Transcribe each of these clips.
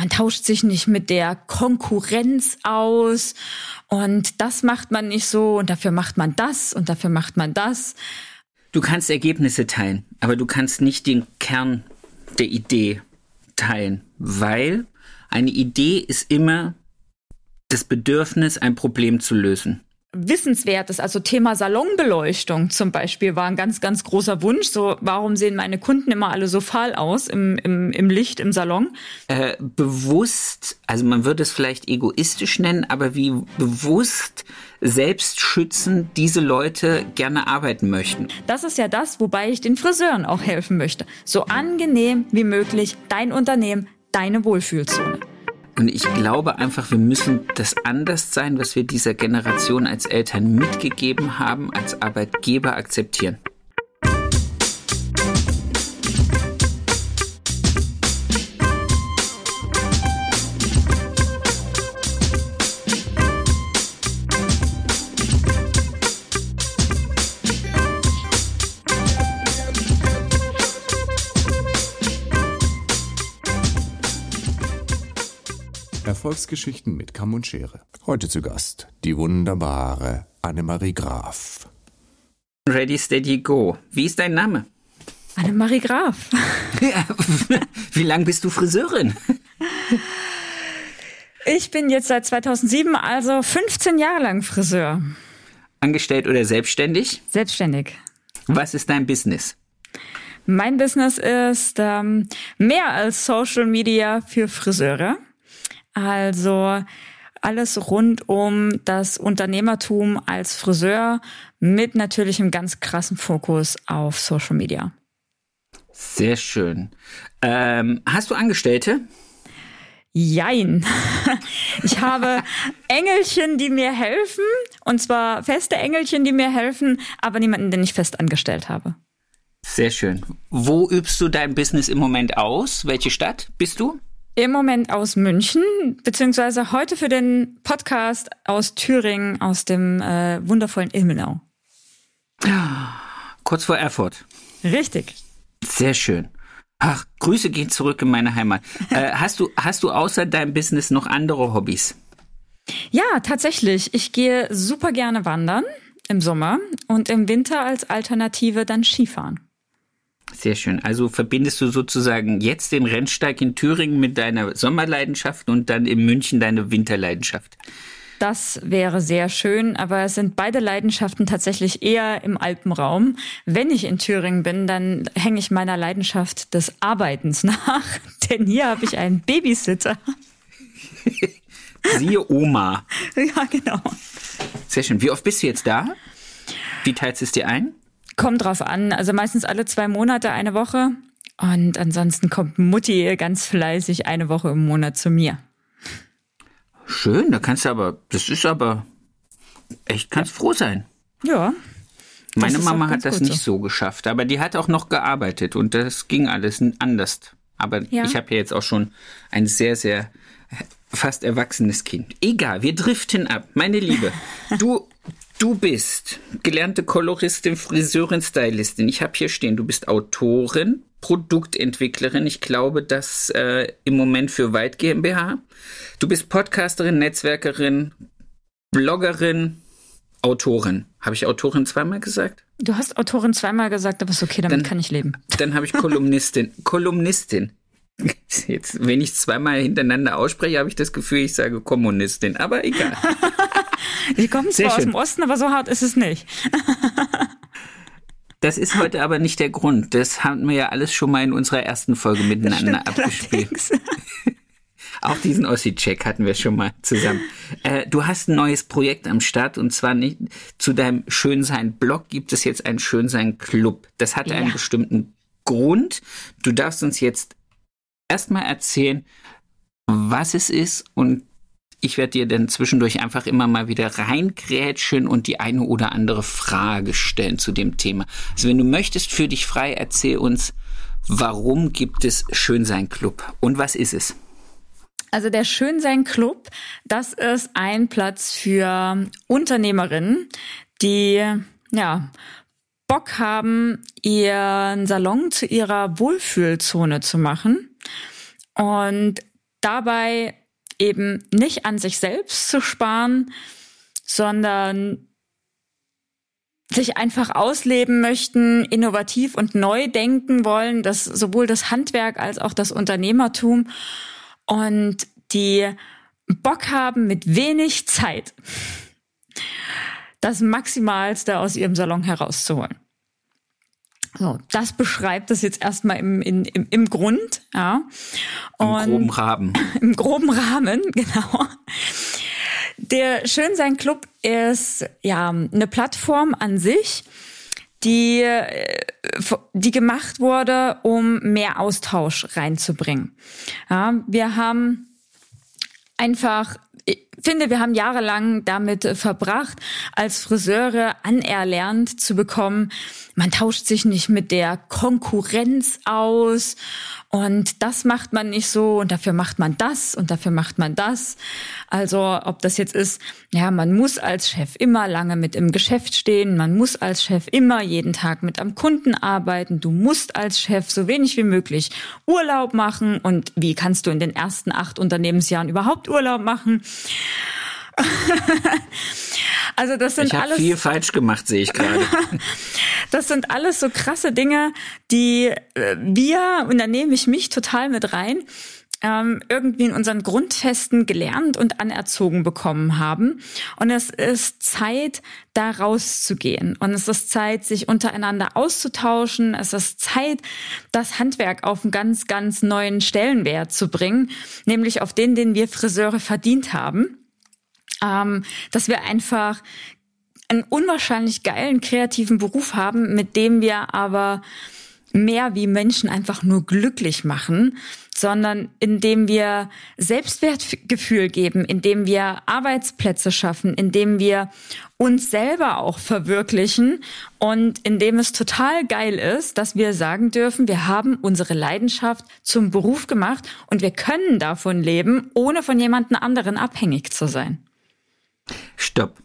man tauscht sich nicht mit der Konkurrenz aus und das macht man nicht so und dafür macht man das und dafür macht man das. Du kannst Ergebnisse teilen, aber du kannst nicht den Kern der Idee teilen, weil eine Idee ist immer das Bedürfnis, ein Problem zu lösen. Wissenswertes, also Thema Salonbeleuchtung zum Beispiel, war ein ganz, ganz großer Wunsch. So, warum sehen meine Kunden immer alle so fahl aus im, im, im Licht, im Salon? Äh, bewusst, also man würde es vielleicht egoistisch nennen, aber wie bewusst selbstschützend diese Leute gerne arbeiten möchten. Das ist ja das, wobei ich den Friseuren auch helfen möchte. So angenehm wie möglich dein Unternehmen, deine Wohlfühlzone. Und ich glaube einfach, wir müssen das Anderssein, was wir dieser Generation als Eltern mitgegeben haben, als Arbeitgeber akzeptieren. Erfolgsgeschichten mit Kamm und Schere. Heute zu Gast die wunderbare Annemarie Graf. Ready, steady, go. Wie ist dein Name? Annemarie Graf. Wie lange bist du Friseurin? Ich bin jetzt seit 2007, also 15 Jahre lang Friseur. Angestellt oder selbstständig? Selbstständig. Was ist dein Business? Mein Business ist ähm, mehr als Social Media für Friseure. Also alles rund um das Unternehmertum als Friseur mit natürlich einem ganz krassen Fokus auf Social Media. Sehr schön. Ähm, hast du Angestellte? Jein. Ich habe Engelchen, die mir helfen, und zwar feste Engelchen, die mir helfen, aber niemanden, den ich fest angestellt habe. Sehr schön. Wo übst du dein Business im Moment aus? Welche Stadt bist du? Im Moment aus München, beziehungsweise heute für den Podcast aus Thüringen, aus dem äh, wundervollen Ilmenau. Kurz vor Erfurt. Richtig. Sehr schön. Ach, Grüße gehen zurück in meine Heimat. äh, hast du, hast du außer deinem Business noch andere Hobbys? Ja, tatsächlich. Ich gehe super gerne wandern im Sommer und im Winter als Alternative dann Skifahren. Sehr schön. Also verbindest du sozusagen jetzt den Rennsteig in Thüringen mit deiner Sommerleidenschaft und dann in München deine Winterleidenschaft. Das wäre sehr schön, aber es sind beide Leidenschaften tatsächlich eher im Alpenraum. Wenn ich in Thüringen bin, dann hänge ich meiner Leidenschaft des Arbeitens nach, denn hier habe ich einen Babysitter. Siehe Oma. Ja, genau. Sehr schön. Wie oft bist du jetzt da? Wie teilst du es dir ein? Kommt drauf an. Also meistens alle zwei Monate eine Woche. Und ansonsten kommt Mutti ganz fleißig eine Woche im Monat zu mir. Schön, da kannst du aber, das ist aber echt, kannst froh sein. Ja. Meine Mama hat das nicht so. geschafft, aber die hat auch noch gearbeitet und das ging alles anders. Aber Ja. ich habe ja jetzt auch schon ein sehr, sehr fast erwachsenes Kind. Egal, wir driften ab. Meine Liebe, du, du bist gelernte Koloristin, Friseurin, Stylistin. Ich habe hier stehen, du bist Autorin, Produktentwicklerin. Ich glaube, das äh, im Moment für Weit GmbH. Du bist Podcasterin, Netzwerkerin, Bloggerin, Autorin. Habe ich Autorin zweimal gesagt? Du hast Autorin zweimal gesagt, aber ist okay, damit Dann- kann ich leben. Dann habe ich Kolumnistin. Kolumnistin. Jetzt, wenn ich zweimal hintereinander ausspreche, habe ich das Gefühl, ich sage Kommunistin. Aber egal. Die kommen zwar aus dem Osten, aber so hart ist es nicht. Das ist heute aber nicht der Grund. Das haben wir ja alles schon mal in unserer ersten Folge miteinander abgespielt. Auch diesen Ossi-Check hatten wir schon mal zusammen. Äh, du hast ein neues Projekt am Start und zwar nicht zu deinem Schönsein-Blog gibt es jetzt einen Schönsein-Club. Das hat einen Ja. bestimmten Grund. Du darfst uns jetzt erstmal erzählen, was es ist und ich werde dir dann zwischendurch einfach immer mal wieder reingrätschen und die eine oder andere Frage stellen zu dem Thema. Also wenn du möchtest, für dich frei, erzähl uns, warum gibt es Schönsein Club und was ist es? Also der Schönsein Club, das ist ein Platz für Unternehmerinnen, die ja Bock haben, ihren Salon zu ihrer Wohlfühlzone zu machen. Und dabei eben nicht an sich selbst zu sparen, sondern sich einfach ausleben möchten, innovativ und neu denken wollen, das sowohl das Handwerk als auch das Unternehmertum und die Bock haben mit wenig Zeit das Maximalste aus ihrem Salon herauszuholen. So, das beschreibt das jetzt erstmal im, im, im Grund, ja. Und Im groben Rahmen. Im groben Rahmen, genau. Der Schönsein Club ist ja eine Plattform an sich, die, äh, die gemacht wurde, um mehr Austausch reinzubringen. Ja, wir haben einfach ich finde, wir haben jahrelang damit verbracht, als Friseure anerlernt zu bekommen, man tauscht sich nicht mit der Konkurrenz aus. Und das macht man nicht so. Und dafür macht man das. Und dafür macht man das. Also ob das jetzt ist, ja, man muss als Chef immer lange mit im Geschäft stehen, man muss als Chef immer jeden Tag mit am Kunden arbeiten, du musst als Chef so wenig wie möglich Urlaub machen. Und wie kannst du in den ersten acht Unternehmensjahren überhaupt Urlaub machen? also das sind ich alles viel falsch gemacht, sehe ich gerade. das sind alles so krasse Dinge, die äh, wir und da nehme ich mich total mit rein ähm, irgendwie in unseren Grundfesten gelernt und anerzogen bekommen haben. Und es ist Zeit, da rauszugehen. Und es ist Zeit, sich untereinander auszutauschen. Es ist Zeit, das Handwerk auf einen ganz, ganz neuen Stellenwert zu bringen, nämlich auf den, den wir Friseure verdient haben ähm, dass wir einfach einen unwahrscheinlich geilen kreativen Beruf haben, mit dem wir aber mehr wie Menschen einfach nur glücklich machen, sondern indem wir Selbstwertgefühl geben, indem wir Arbeitsplätze schaffen, indem wir uns selber auch verwirklichen und indem es total geil ist, dass wir sagen dürfen, wir haben unsere Leidenschaft zum Beruf gemacht und wir können davon leben, ohne von jemandem anderen abhängig zu sein. Stopp.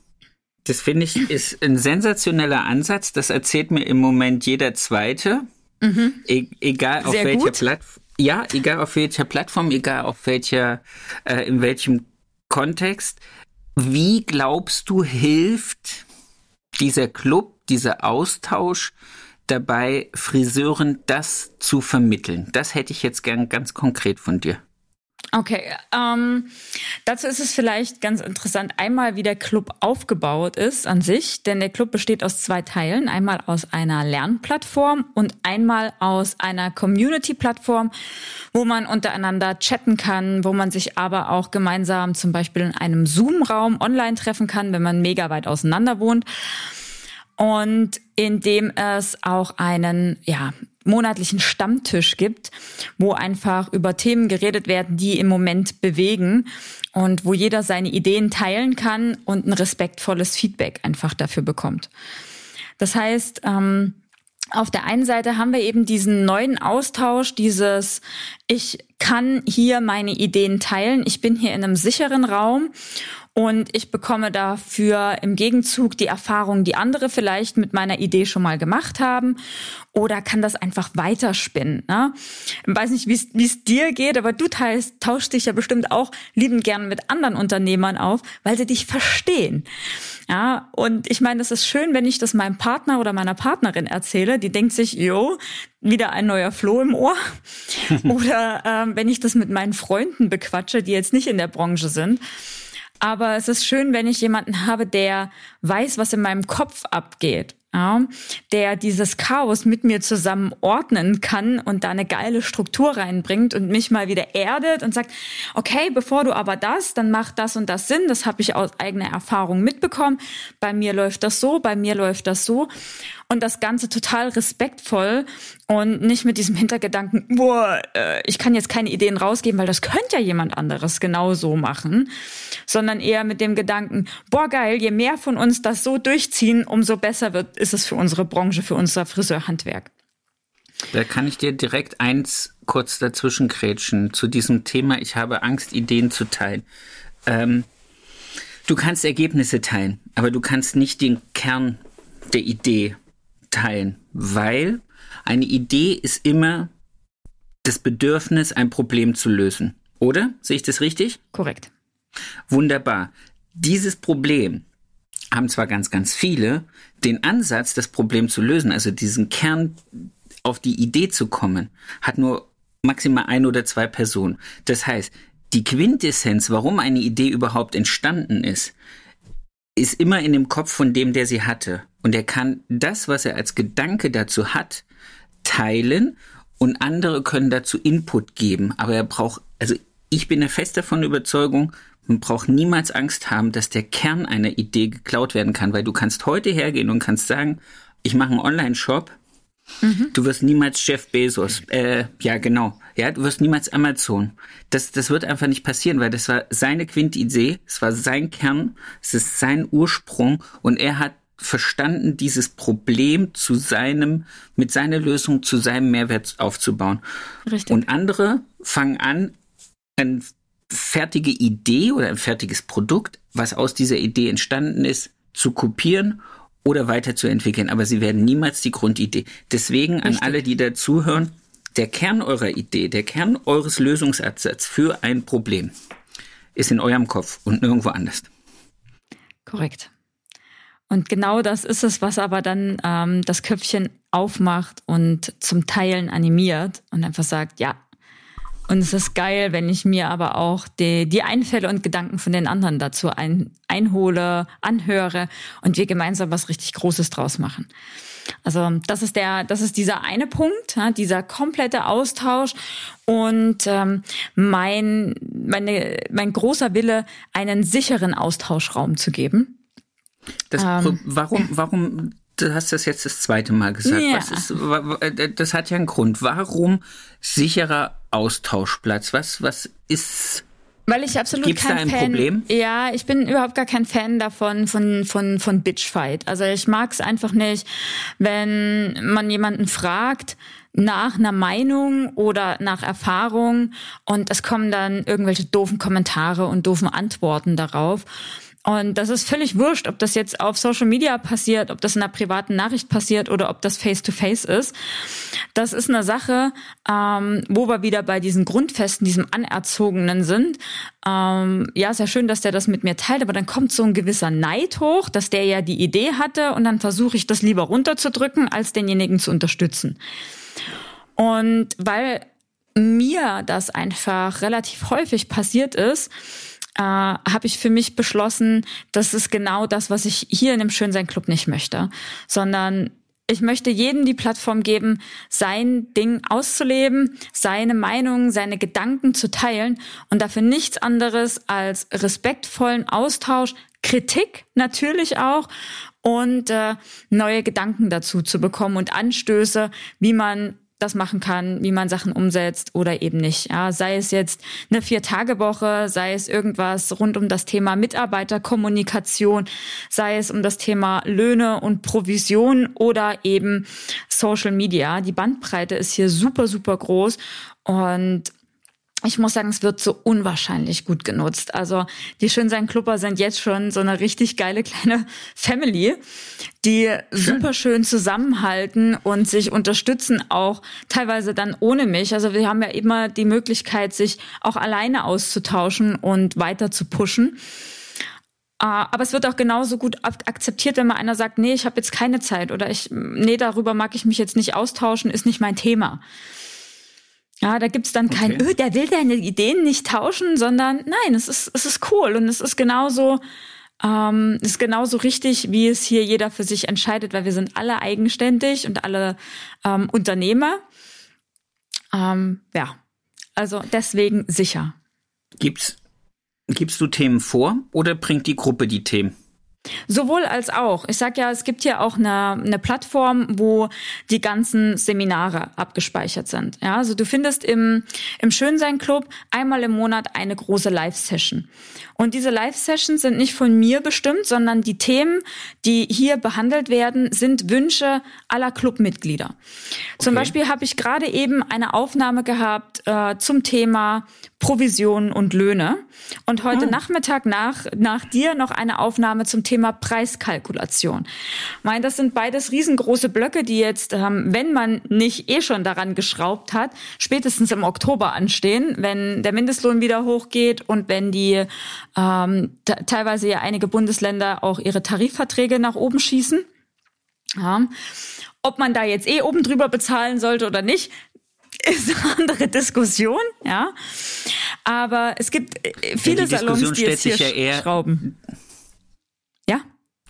Das finde ich ist ein sensationeller Ansatz. Das erzählt mir im Moment jeder Zweite. Mhm. E egal auf Sehr welcher Plattform. Ja, egal auf welcher Plattform, egal auf welcher, äh, in welchem Kontext. Wie glaubst du, hilft dieser Club, dieser Austausch dabei, Friseuren das zu vermitteln? Das hätte ich jetzt gern ganz konkret von dir. Okay, ähm, dazu ist es vielleicht ganz interessant, einmal wie der Club aufgebaut ist an sich, denn der Club besteht aus zwei Teilen, einmal aus einer Lernplattform und einmal aus einer Community-Plattform, wo man untereinander chatten kann, wo man sich aber auch gemeinsam zum Beispiel in einem Zoom-Raum online treffen kann, wenn man mega weit auseinander wohnt. Und in dem es auch einen, ja, monatlichen Stammtisch gibt, wo einfach über Themen geredet werden, die im Moment bewegen und wo jeder seine Ideen teilen kann und ein respektvolles Feedback einfach dafür bekommt. Das heißt, ähm, auf der einen Seite haben wir eben diesen neuen Austausch, dieses, ich kann hier meine Ideen teilen, ich bin hier in einem sicheren Raum und ich bekomme dafür im Gegenzug die Erfahrung, die andere vielleicht mit meiner Idee schon mal gemacht haben oder kann das einfach weiterspinnen. Ne? Ich weiß nicht, wie es dir geht, aber du teilst, tauschst dich ja bestimmt auch liebend gern mit anderen Unternehmern auf, weil sie dich verstehen. Ja, und ich meine, es ist schön, wenn ich das meinem Partner oder meiner Partnerin erzähle, die denkt sich, jo, wieder ein neuer Floh im Ohr. oder ähm, wenn ich das mit meinen Freunden bequatsche, die jetzt nicht in der Branche sind aber es ist schön, wenn ich jemanden habe, der weiß, was in meinem Kopf abgeht. Ja, der dieses Chaos mit mir zusammen ordnen kann und da eine geile Struktur reinbringt und mich mal wieder erdet und sagt, okay, bevor du aber das, dann macht das und das Sinn, das habe ich aus eigener Erfahrung mitbekommen. Bei mir läuft das so, bei mir läuft das so und das Ganze total respektvoll und nicht mit diesem Hintergedanken, boah, äh, ich kann jetzt keine Ideen rausgeben, weil das könnte ja jemand anderes genau so machen, sondern eher mit dem Gedanken, boah, geil, je mehr von uns das so durchziehen, umso besser wird, ist es für unsere Branche, für unser Friseurhandwerk. Da kann ich dir direkt eins kurz dazwischen krätschen zu diesem Thema. Ich habe Angst, Ideen zu teilen. Ähm, du kannst Ergebnisse teilen, aber du kannst nicht den Kern der Idee teilen, weil eine Idee ist immer das Bedürfnis, ein Problem zu lösen Oder? Sehe ich das richtig? Korrekt. Wunderbar. Dieses Problem haben zwar ganz, ganz viele, den Ansatz, das Problem zu lösen, also diesen Kern auf die Idee zu kommen, hat nur maximal ein oder zwei Personen. Das heißt, die Quintessenz, warum eine Idee überhaupt entstanden ist, ist immer in dem Kopf von dem, der sie hatte. Und er kann das, was er als Gedanke dazu hat, teilen und andere können dazu Input geben. Aber er braucht, also ich bin der fest davon Überzeugung, man braucht niemals Angst haben, dass der Kern einer Idee geklaut werden kann, weil du kannst heute hergehen und kannst sagen, ich mache einen Online-Shop. Mhm. Du wirst niemals Jeff Bezos. Äh, ja, genau. Ja, du wirst niemals Amazon. Das, das wird einfach nicht passieren, weil das war seine Quintidee, es war sein Kern, es ist sein Ursprung und er hat verstanden, dieses Problem zu seinem, mit seiner Lösung zu seinem Mehrwert aufzubauen. Richtig. Und andere fangen an, eine fertige Idee oder ein fertiges Produkt, was aus dieser Idee entstanden ist, zu kopieren oder weiterzuentwickeln. Aber sie werden niemals die Grundidee. Deswegen Richtig. an alle, die da zuhören, der Kern eurer Idee, der Kern eures Lösungsansatzes für ein Problem ist in eurem Kopf und nirgendwo anders. Korrekt. Und genau das ist es, was aber dann ähm, das Köpfchen aufmacht und zum Teilen animiert und einfach sagt, ja. Und es ist geil, wenn ich mir aber auch die, die Einfälle und Gedanken von den anderen dazu ein, einhole, anhöre und wir gemeinsam was richtig Großes draus machen. Also das ist der, das ist dieser eine Punkt, ja, dieser komplette Austausch und ähm, mein, meine, mein großer Wille, einen sicheren Austauschraum zu geben. Das, ähm, warum, warum, du hast das jetzt das zweite Mal gesagt. Ja. Ist, äh, das hat ja einen Grund. Warum sicherer Austauschplatz? Was, was ist weil ich absolut Gibt's kein da ein Fan. Problem? Ja, ich bin überhaupt gar kein Fan davon von von von Bitchfight. Also ich mag es einfach nicht, wenn man jemanden fragt nach einer Meinung oder nach Erfahrung und es kommen dann irgendwelche doofen Kommentare und doofen Antworten darauf. Und das ist völlig wurscht, ob das jetzt auf Social Media passiert, ob das in einer privaten Nachricht passiert oder ob das face-to-face -face ist. Das ist eine Sache, ähm, wo wir wieder bei diesen Grundfesten, diesem Anerzogenen sind. Ähm, ja, ist ja schön, dass der das mit mir teilt, aber dann kommt so ein gewisser Neid hoch, dass der ja die Idee hatte und dann versuche ich das lieber runterzudrücken, als denjenigen zu unterstützen. Und weil mir das einfach relativ häufig passiert ist, äh, habe ich für mich beschlossen, das ist genau das, was ich hier in dem Schönsein Club nicht möchte, sondern ich möchte jedem die Plattform geben, sein Ding auszuleben, seine Meinung, seine Gedanken zu teilen und dafür nichts anderes als respektvollen Austausch, Kritik natürlich auch und äh, neue Gedanken dazu zu bekommen und Anstöße, wie man das machen kann, wie man Sachen umsetzt oder eben nicht. Ja, sei es jetzt eine Vier-Tage-Woche, sei es irgendwas rund um das Thema Mitarbeiterkommunikation, sei es um das Thema Löhne und Provision oder eben Social Media. Die Bandbreite ist hier super, super groß und ich muss sagen, es wird so unwahrscheinlich gut genutzt. Also die Schönsein-Klubber sind jetzt schon so eine richtig geile kleine Family, die schön. super schön zusammenhalten und sich unterstützen, auch teilweise dann ohne mich. Also wir haben ja immer die Möglichkeit, sich auch alleine auszutauschen und weiter zu pushen. Ah, aber es wird auch genauso gut akzeptiert, wenn mal einer sagt, nee, ich habe jetzt keine Zeit oder ich, nee, darüber mag ich mich jetzt nicht austauschen, ist nicht mein Thema. Ja, da gibt's dann kein, okay. öh, der will deine Ideen nicht tauschen, sondern nein, es ist, es ist cool und es ist genauso, ähm, ist genauso richtig, wie es hier jeder für sich entscheidet, weil wir sind alle eigenständig und alle ähm, Unternehmer. Ähm, ja, also deswegen sicher. Gibt's, gibst du Themen vor oder bringt die Gruppe die Themen? Sowohl als auch. Ich sag ja, es gibt hier auch eine, eine Plattform, wo die ganzen Seminare abgespeichert sind. Ja, also du findest im, im Schönsein Club einmal im Monat eine große Live-Session. Und diese Live-Sessions sind nicht von mir bestimmt, sondern die Themen, die hier behandelt werden, sind Wünsche aller Clubmitglieder. Okay. Zum Beispiel habe ich gerade eben eine Aufnahme gehabt äh, zum Thema Provisionen und Löhne. Und heute ah. Nachmittag nach, nach dir noch eine Aufnahme zum Thema Thema Preiskalkulation. Ich meine, das sind beides riesengroße Blöcke, die jetzt, ähm, wenn man nicht eh schon daran geschraubt hat, spätestens im Oktober anstehen, wenn der Mindestlohn wieder hochgeht und wenn die ähm, teilweise ja einige Bundesländer auch ihre Tarifverträge nach oben schießen. Ja. Ob man da jetzt eh oben drüber bezahlen sollte oder nicht, ist eine andere Diskussion, ja. Aber es gibt äh, viele ja, die Salons, die jetzt hier ja eher, schrauben. Ja?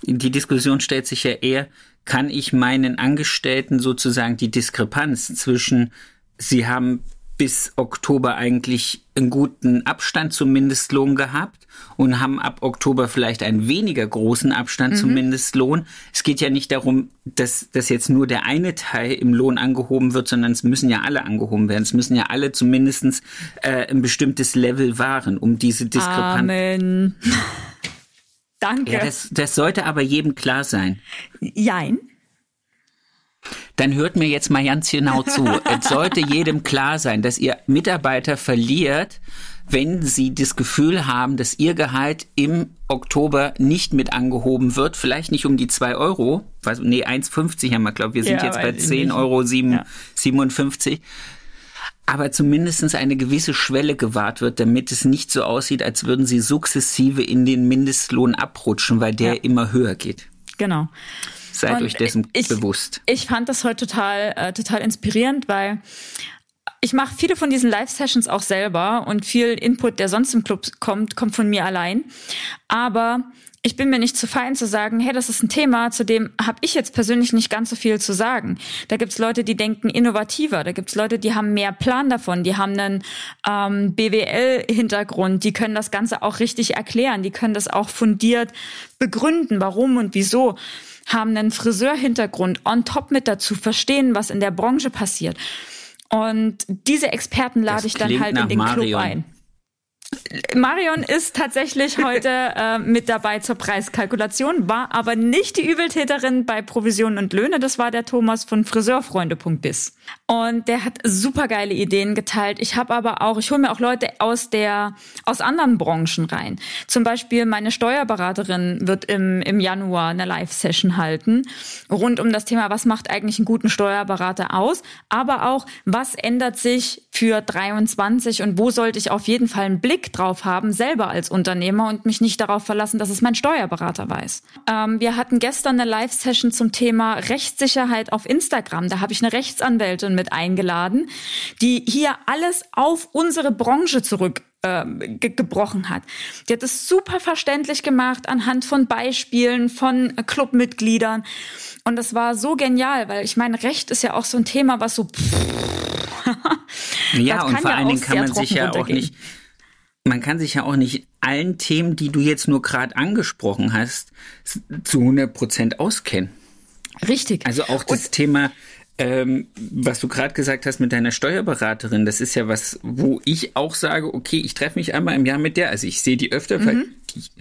Die Diskussion stellt sich ja eher, kann ich meinen Angestellten sozusagen die Diskrepanz zwischen, sie haben bis Oktober eigentlich einen guten Abstand zum Mindestlohn gehabt und haben ab Oktober vielleicht einen weniger großen Abstand mhm. zum Mindestlohn. Es geht ja nicht darum, dass, dass jetzt nur der eine Teil im Lohn angehoben wird, sondern es müssen ja alle angehoben werden. Es müssen ja alle zumindest äh, ein bestimmtes Level wahren, um diese Diskrepanz. Amen. Danke. Ja, das, das sollte aber jedem klar sein. Jein dann hört mir jetzt mal ganz genau zu. es sollte jedem klar sein, dass ihr Mitarbeiter verliert, wenn sie das Gefühl haben, dass ihr Gehalt im Oktober nicht mit angehoben wird, vielleicht nicht um die zwei Euro, was, nee, 1,50 haben wir, glaube wir sind ja, jetzt bei 10 Euro 7, ja. 57 aber zumindestens eine gewisse Schwelle gewahrt wird, damit es nicht so aussieht, als würden sie sukzessive in den Mindestlohn abrutschen, weil der ja. immer höher geht. Genau. Seid und euch dessen ich, bewusst. Ich fand das heute total, äh, total inspirierend, weil ich mache viele von diesen Live-Sessions auch selber und viel Input, der sonst im Club kommt, kommt von mir allein. Aber ich bin mir nicht zu fein zu sagen, hey, das ist ein Thema, zu dem habe ich jetzt persönlich nicht ganz so viel zu sagen. Da gibt's Leute, die denken innovativer, da gibt's Leute, die haben mehr Plan davon, die haben einen ähm, BWL-Hintergrund, die können das Ganze auch richtig erklären, die können das auch fundiert begründen, warum und wieso haben einen Friseurhintergrund on top mit dazu, verstehen, was in der Branche passiert. Und diese Experten lade ich dann halt in den Marion. Club ein. Marion ist tatsächlich heute äh, mit dabei zur Preiskalkulation, war aber nicht die Übeltäterin bei Provisionen und Löhne. Das war der Thomas von Friseurfreunde.biz. Und der hat supergeile Ideen geteilt. Ich habe aber auch, ich hole mir auch Leute aus der, aus anderen Branchen rein. Zum Beispiel meine Steuerberaterin wird im, im Januar eine Live-Session halten rund um das Thema, was macht eigentlich einen guten Steuerberater aus, aber auch, was ändert sich für 23 und wo sollte ich auf jeden Fall einen Blick drauf haben, selber als Unternehmer und mich nicht darauf verlassen, dass es mein Steuerberater weiß. Ähm, wir hatten gestern eine Live-Session zum Thema Rechtssicherheit auf Instagram. Da habe ich eine Rechtsanwältin mit eingeladen, die hier alles auf unsere Branche zurück ähm, gebrochen hat. Die hat es super verständlich gemacht anhand von Beispielen von Clubmitgliedern. Und das war so genial, weil ich meine, Recht ist ja auch so ein Thema, was so. ja, und vor ja allen Dingen kann man sich ja auch nicht. Man kann sich ja auch nicht allen Themen, die du jetzt nur gerade angesprochen hast, zu 100 Prozent auskennen. Richtig. Also auch das und Thema ähm, was du gerade gesagt hast mit deiner Steuerberaterin, das ist ja was, wo ich auch sage, okay, ich treffe mich einmal im Jahr mit der. Also ich sehe die öfter, mhm. weil ich,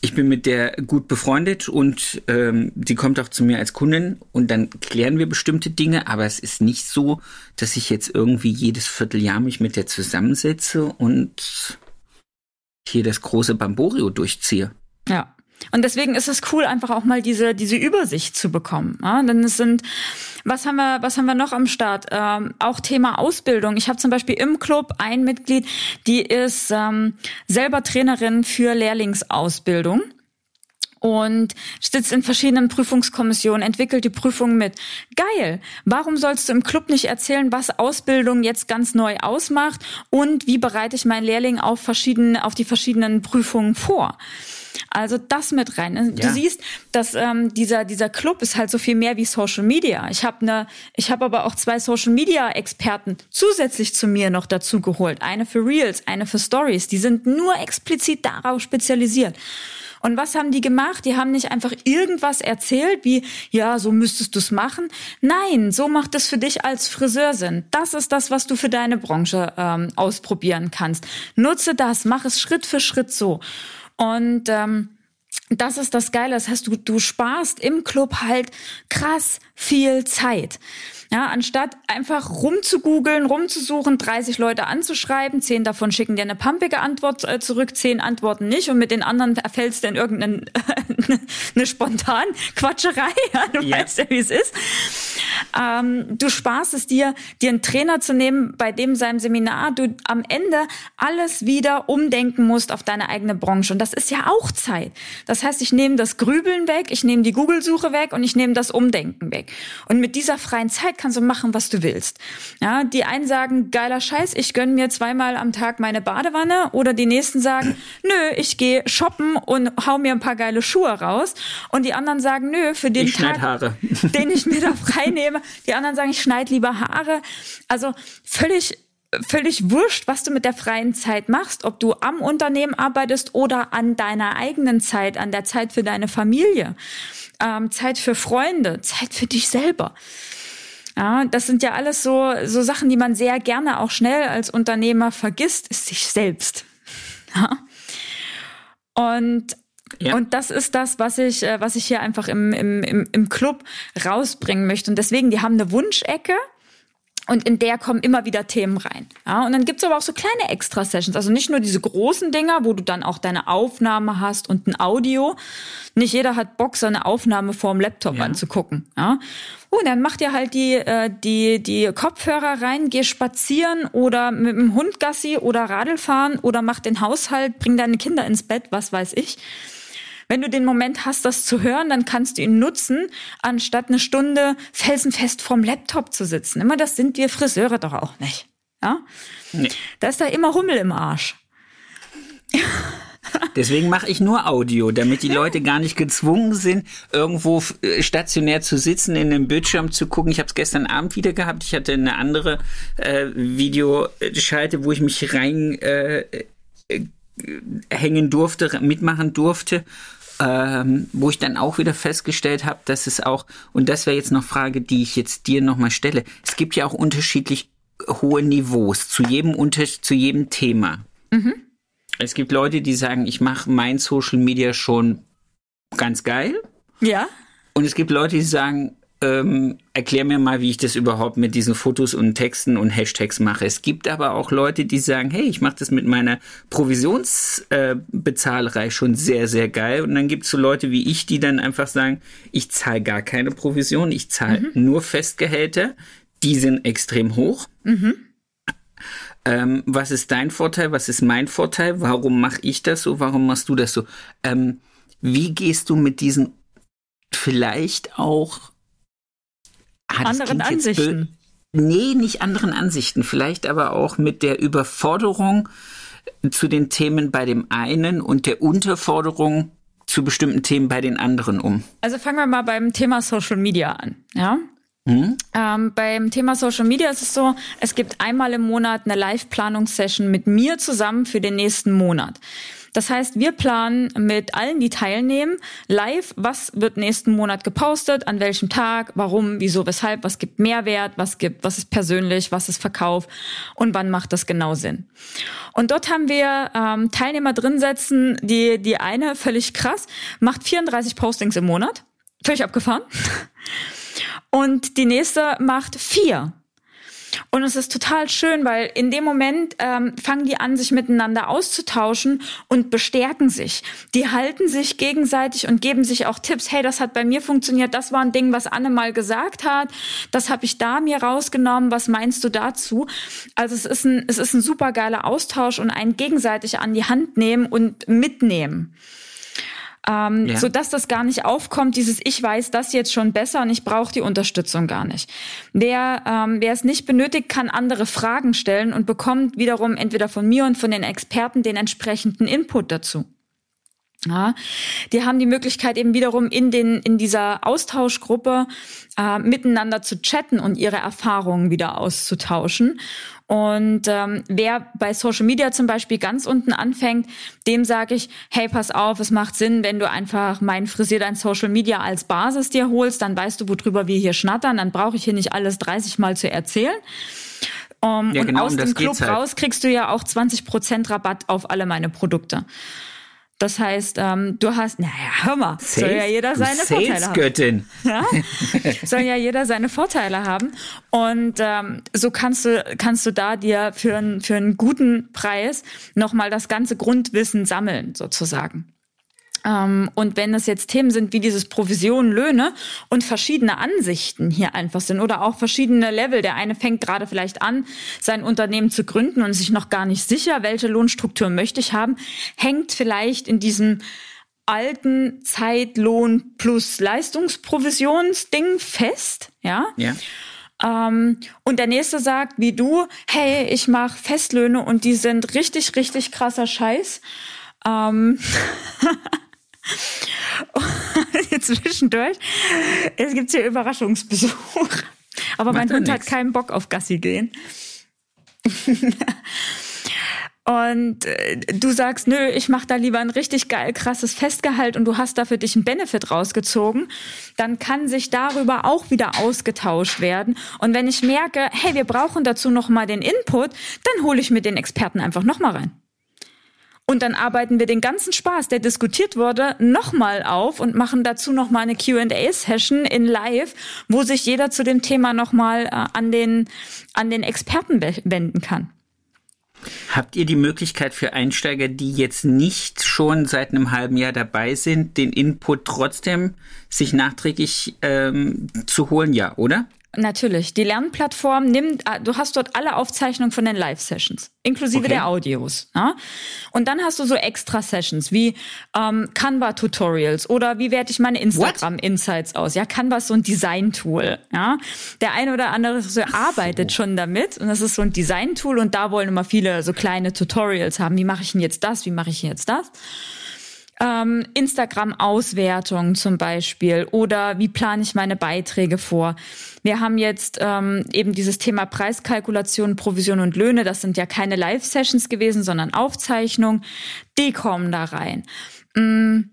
ich, bin mit der gut befreundet und ähm, die kommt auch zu mir als Kundin und dann klären wir bestimmte Dinge, aber es ist nicht so, dass ich jetzt irgendwie jedes Vierteljahr mich mit der zusammensetze und hier das große Bamborio durchziehe. Ja. Und deswegen ist es cool, einfach auch mal diese, diese Übersicht zu bekommen. Ja? Denn es sind, was haben wir, was haben wir noch am Start? Ähm, auch Thema Ausbildung. Ich habe zum Beispiel im Club ein Mitglied, die ist ähm, selber Trainerin für Lehrlingsausbildung und sitzt in verschiedenen Prüfungskommissionen, entwickelt die Prüfung mit. Geil. Warum sollst du im Club nicht erzählen, was Ausbildung jetzt ganz neu ausmacht und wie bereite ich meinen Lehrling auf verschiedene, auf die verschiedenen Prüfungen vor? Also das mit rein. Also du ja. siehst, dass ähm, dieser dieser Club ist halt so viel mehr wie Social Media. Ich habe ne, ich habe aber auch zwei Social Media Experten zusätzlich zu mir noch dazu geholt. Eine für Reels, eine für Stories. Die sind nur explizit darauf spezialisiert. Und was haben die gemacht? Die haben nicht einfach irgendwas erzählt, wie, ja, so müsstest du es machen. Nein, so macht es für dich als Friseur Sinn. Das ist das, was du für deine Branche ähm, ausprobieren kannst. Nutze das, mach es Schritt für Schritt so. Und ähm, das ist das Geile. Das heißt, du, du sparst im Club halt krass viel Zeit. Ja, anstatt einfach rumzugoogeln, rumzusuchen, 30 Leute anzuschreiben, 10 davon schicken dir eine pumpige Antwort äh, zurück, 10 antworten nicht und mit den anderen erfällst du in irgendeine eine spontan Quatscherei. Ja, du ja. weißt ja, wie es ist. Ähm, du sparst es dir, dir einen Trainer zu nehmen, bei dem seinem Seminar du am Ende alles wieder umdenken musst auf deine eigene Branche. Und das ist ja auch Zeit. Das heißt, ich nehme das Grübeln weg, ich nehme die Google-Suche weg und ich nehme das Umdenken weg. Und mit dieser freien Zeit kannst du machen, was du willst. Ja, die einen sagen, geiler Scheiß, ich gönn mir zweimal am Tag meine Badewanne. Oder die nächsten sagen, nö, ich gehe shoppen und hau mir ein paar geile Schuhe raus. Und die anderen sagen, nö, für den ich Tag, Haare. den ich mir da frei nehme. Die anderen sagen, ich schneide lieber Haare. Also völlig völlig wurscht, was du mit der freien Zeit machst, ob du am Unternehmen arbeitest oder an deiner eigenen Zeit, an der Zeit für deine Familie, ähm, Zeit für Freunde, Zeit für dich selber. Ja, das sind ja alles so, so Sachen, die man sehr gerne auch schnell als Unternehmer vergisst, ist sich selbst. Ja. Und ja. Und das ist das, was ich, äh, was ich hier einfach im, im, im Club rausbringen möchte. Und deswegen, die haben eine Wunschecke und in der kommen immer wieder Themen rein. Ja, und dann gibt's aber auch so kleine Extra-Sessions. Also nicht nur diese großen Dinger, wo du dann auch deine Aufnahme hast und ein Audio. Nicht jeder hat Bock, seine Aufnahme vorm Laptop ja. anzugucken. Ja. Und dann mach dir halt die, äh, die, die Kopfhörer rein, geh spazieren oder mit dem Hund Gassi oder Radl fahren oder mach den Haushalt, bring deine Kinder ins Bett, was weiß ich. Wenn du den Moment hast, das zu hören, dann kannst du ihn nutzen, anstatt eine Stunde felsenfest vorm Laptop zu sitzen. Immer das sind wir Friseure doch auch nicht. Ja? Nee. Da ist da immer Hummel im Arsch. Deswegen mache ich nur Audio, damit die Leute gar nicht gezwungen sind, irgendwo äh, stationär zu sitzen, in den Bildschirm zu gucken. Ich habe es gestern Abend wieder gehabt. Ich hatte eine andere äh, Videoschalte, wo ich mich rein äh, äh hängen durfte, mitmachen durfte ähm, wo ich dann auch wieder festgestellt habe, dass es auch, und das wäre jetzt noch Frage, die ich jetzt dir nochmal stelle, es gibt ja auch unterschiedlich hohe Niveaus zu jedem, unter, zu jedem Thema. Mhm. Es gibt Leute, die sagen, ich mache mein Social Media schon ganz geil. Ja. Und es gibt Leute, die sagen, ähm, erklär mir mal, wie ich das überhaupt mit diesen Fotos und Texten und Hashtags mache. Es gibt aber auch Leute, die sagen, hey, ich mache das mit meiner Provisionsbezahlerei äh, schon sehr, sehr geil. Und dann gibt es so Leute wie ich, die dann einfach sagen, ich zahle gar keine Provision, ich zahle mhm. nur Festgehälter. Die sind extrem hoch. Mhm. Ähm, was ist dein Vorteil? Was ist mein Vorteil? Warum mache ich das so? Warum machst du das so? Ähm, wie gehst du mit diesen vielleicht auch ah, anderen Ansichten. Nee, nicht anderen Ansichten. Vielleicht aber auch mit der Überforderung zu den Themen bei dem einen und der Unterforderung zu bestimmten Themen bei den anderen um. Also fangen wir mal beim Thema Social Media an. Ja. Mhm. Ähm, beim Thema Social Media ist es so, es gibt einmal im Monat eine Live-Planungssession mit mir zusammen für den nächsten Monat. Das heißt, wir planen mit allen, die teilnehmen, live, was wird nächsten Monat gepostet, an welchem Tag, warum, wieso, weshalb, was gibt Mehrwert, was gibt, was ist persönlich, was ist Verkauf und wann macht das genau Sinn. Und dort haben wir ähm, Teilnehmer drin setzen, die, die eine, völlig krass, macht 34 Postings im Monat. Völlig abgefahren. Und die nächste macht vier. Und es ist total schön, weil in dem Moment ähm, fangen die an, sich miteinander auszutauschen und bestärken sich. Die halten sich gegenseitig und geben sich auch Tipps. Hey, das hat bei mir funktioniert. Das war ein Ding, was Anne mal gesagt hat. Das habe ich da mir rausgenommen. Was meinst du dazu? Also es ist ein, es ist ein super geiler Austausch und ein gegenseitig an die Hand nehmen und mitnehmen ähm, ja. so dass das gar nicht aufkommt, dieses ich weiß das jetzt schon besser und ich brauche die Unterstützung gar nicht. Wer, ähm, wer es nicht benötigt, kann andere Fragen stellen und bekommt wiederum entweder von mir und von den Experten den entsprechenden Input dazu. Ja, die haben die Möglichkeit eben wiederum in den in dieser Austauschgruppe äh, miteinander zu chatten und ihre Erfahrungen wieder auszutauschen. Und ähm, wer bei Social Media zum Beispiel ganz unten anfängt, dem sage ich, hey, pass auf, es macht Sinn, wenn du einfach mein Frisier dein Social Media als Basis dir holst, dann weißt du, worüber wir hier schnattern, dann brauche ich hier nicht alles 30 Mal zu erzählen. Um, ja, und genau, aus um dem Club halt. raus kriegst du ja auch 20% Rabatt auf alle meine Produkte. Das heißt, ähm, du hast, naja, hör mal, Sales, soll ja jeder seine Vorteile haben. Ja? soll ja jeder seine Vorteile haben. Und ähm, so kannst du, kannst du da dir für, einen für einen guten Preis nochmal das ganze Grundwissen sammeln, sozusagen. Ähm, und wenn es jetzt Themen sind wie dieses Provision, Löhne und verschiedene Ansichten hier einfach sind oder auch verschiedene Level. Der eine fängt gerade vielleicht an, sein Unternehmen zu gründen und sich noch gar nicht sicher, welche Lohnstruktur möchte ich haben, hängt vielleicht in diesem alten Zeitlohn plus Leistungsprovisionsding fest, ja. Ja. Ähm, und der nächste sagt, wie du, hey, ich mache Festlöhne und die sind richtig, richtig krasser Scheiß. Ähm zwischendurch. Es gibt hier Überraschungsbesuch. Aber mein Hund hat keinen Bock auf Gassi gehen. und äh, du sagst, nö, ich mach da lieber ein richtig geil krasses Festgehalt und du hast da für dich einen Benefit rausgezogen, dann kann sich darüber auch wieder ausgetauscht werden. Und wenn ich merke, hey, wir brauchen dazu noch mal den Input, dann hole ich mir den Experten einfach noch mal rein. Und dann arbeiten wir den ganzen Spaß, der diskutiert wurde, nochmal auf und machen dazu nochmal eine Q&A-Session in Live, wo sich jeder zu dem Thema nochmal äh, an den, an den Experten wenden kann. Habt ihr die Möglichkeit für Einsteiger, die jetzt nicht schon seit einem halben Jahr dabei sind, den Input trotzdem sich nachträglich ähm, zu holen? Ja, oder? Natürlich. Die Lernplattform nimmt, ah, du hast dort alle Aufzeichnungen von den Live-Sessions, inklusive okay. der Audios. Ja? Und dann hast du so Extra-Sessions wie ähm, Canva-Tutorials oder wie werte ich meine Instagram-Insights aus. Ja, Canva ist so ein Design-Tool. Ja? Der eine oder andere so arbeitet schon damit und das ist so ein Design-Tool und da wollen immer viele so kleine Tutorials haben. Wie mache ich denn jetzt das? Wie mache ich denn jetzt das? Ähm, Instagram-Auswertung zum Beispiel oder wie plane ich meine Beiträge vor. Wir haben jetzt ähm, eben dieses Thema Preiskalkulation, Provision und Löhne. Das sind ja keine Live-Sessions gewesen, sondern Aufzeichnungen. Die kommen da rein. Mm.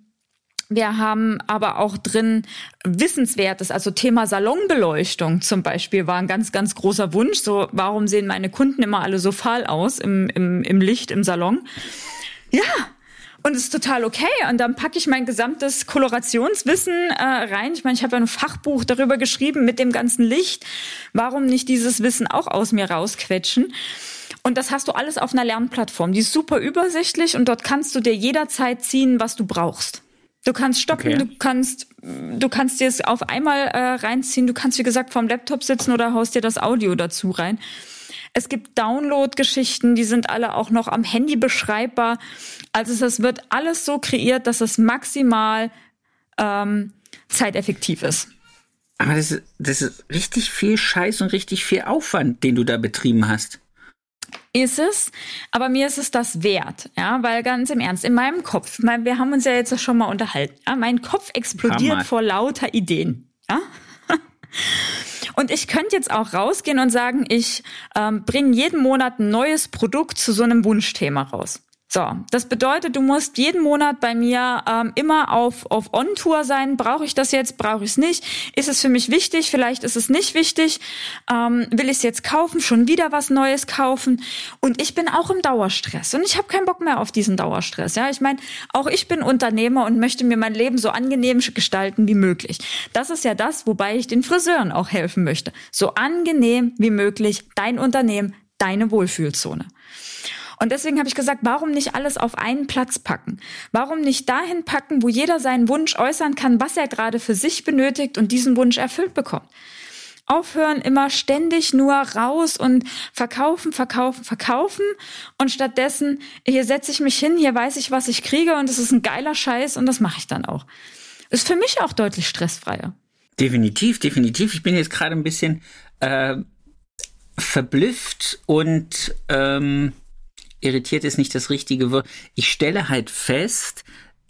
Wir haben aber auch drin Wissenswertes, also Thema Salonbeleuchtung zum Beispiel war ein ganz, ganz großer Wunsch. So, warum sehen meine Kunden immer alle so fahl aus im, im, im Licht im Salon? Ja, und es ist total okay. Und dann packe ich mein gesamtes Kolorationswissen äh, rein. Ich meine, ich habe ja ein Fachbuch darüber geschrieben mit dem ganzen Licht. Warum nicht dieses Wissen auch aus mir rausquetschen? Und das hast du alles auf einer Lernplattform. Die ist super übersichtlich und dort kannst du dir jederzeit ziehen, was du brauchst. Du kannst stoppen, okay. du kannst, du kannst dir es auf einmal äh, reinziehen. Du kannst, wie gesagt, vom Laptop sitzen oder haust dir das Audio dazu rein. Es gibt Download-Geschichten, die sind alle auch noch am Handy beschreibbar. Also es wird alles so kreiert, dass es maximal ähm, zeiteffektiv ist. Aber das ist, das ist richtig viel Scheiß und richtig viel Aufwand, den du da betrieben hast. Ist es, aber mir ist es das wert, ja, weil ganz im Ernst, in meinem Kopf, mein, wir haben uns ja jetzt schon mal unterhalten, ja, mein Kopf explodiert vor lauter Ideen, ja. Und ich könnte jetzt auch rausgehen und sagen, ich ähm, bringe jeden Monat ein neues Produkt zu so einem Wunschthema raus. So, das bedeutet, du musst jeden Monat bei mir ähm, immer auf, auf On-Tour sein. Brauche ich das jetzt? Brauche ich es nicht? Ist es für mich wichtig? Vielleicht ist es nicht wichtig. Ähm, will ich es jetzt kaufen? Schon wieder was Neues kaufen? Und ich bin auch im Dauerstress und ich habe keinen Bock mehr auf diesen Dauerstress. Ja, ich meine, auch ich bin Unternehmer und möchte mir mein Leben so angenehm gestalten wie möglich. Das ist ja das, wobei ich den Friseuren auch helfen möchte. So angenehm wie möglich dein Unternehmen, deine Wohlfühlzone. Und deswegen habe ich gesagt, warum nicht alles auf einen Platz packen? Warum nicht dahin packen, wo jeder seinen Wunsch äußern kann, was er gerade für sich benötigt und diesen Wunsch erfüllt bekommt? Aufhören, immer ständig nur raus und verkaufen, verkaufen, verkaufen. Und stattdessen, hier setze ich mich hin, hier weiß ich, was ich kriege und es ist ein geiler Scheiß und das mache ich dann auch. Ist für mich auch deutlich stressfreier. Definitiv, definitiv. Ich bin jetzt gerade ein bisschen äh, verblüfft und ähm, irritiert ist nicht das richtige Wort. Ich stelle halt fest,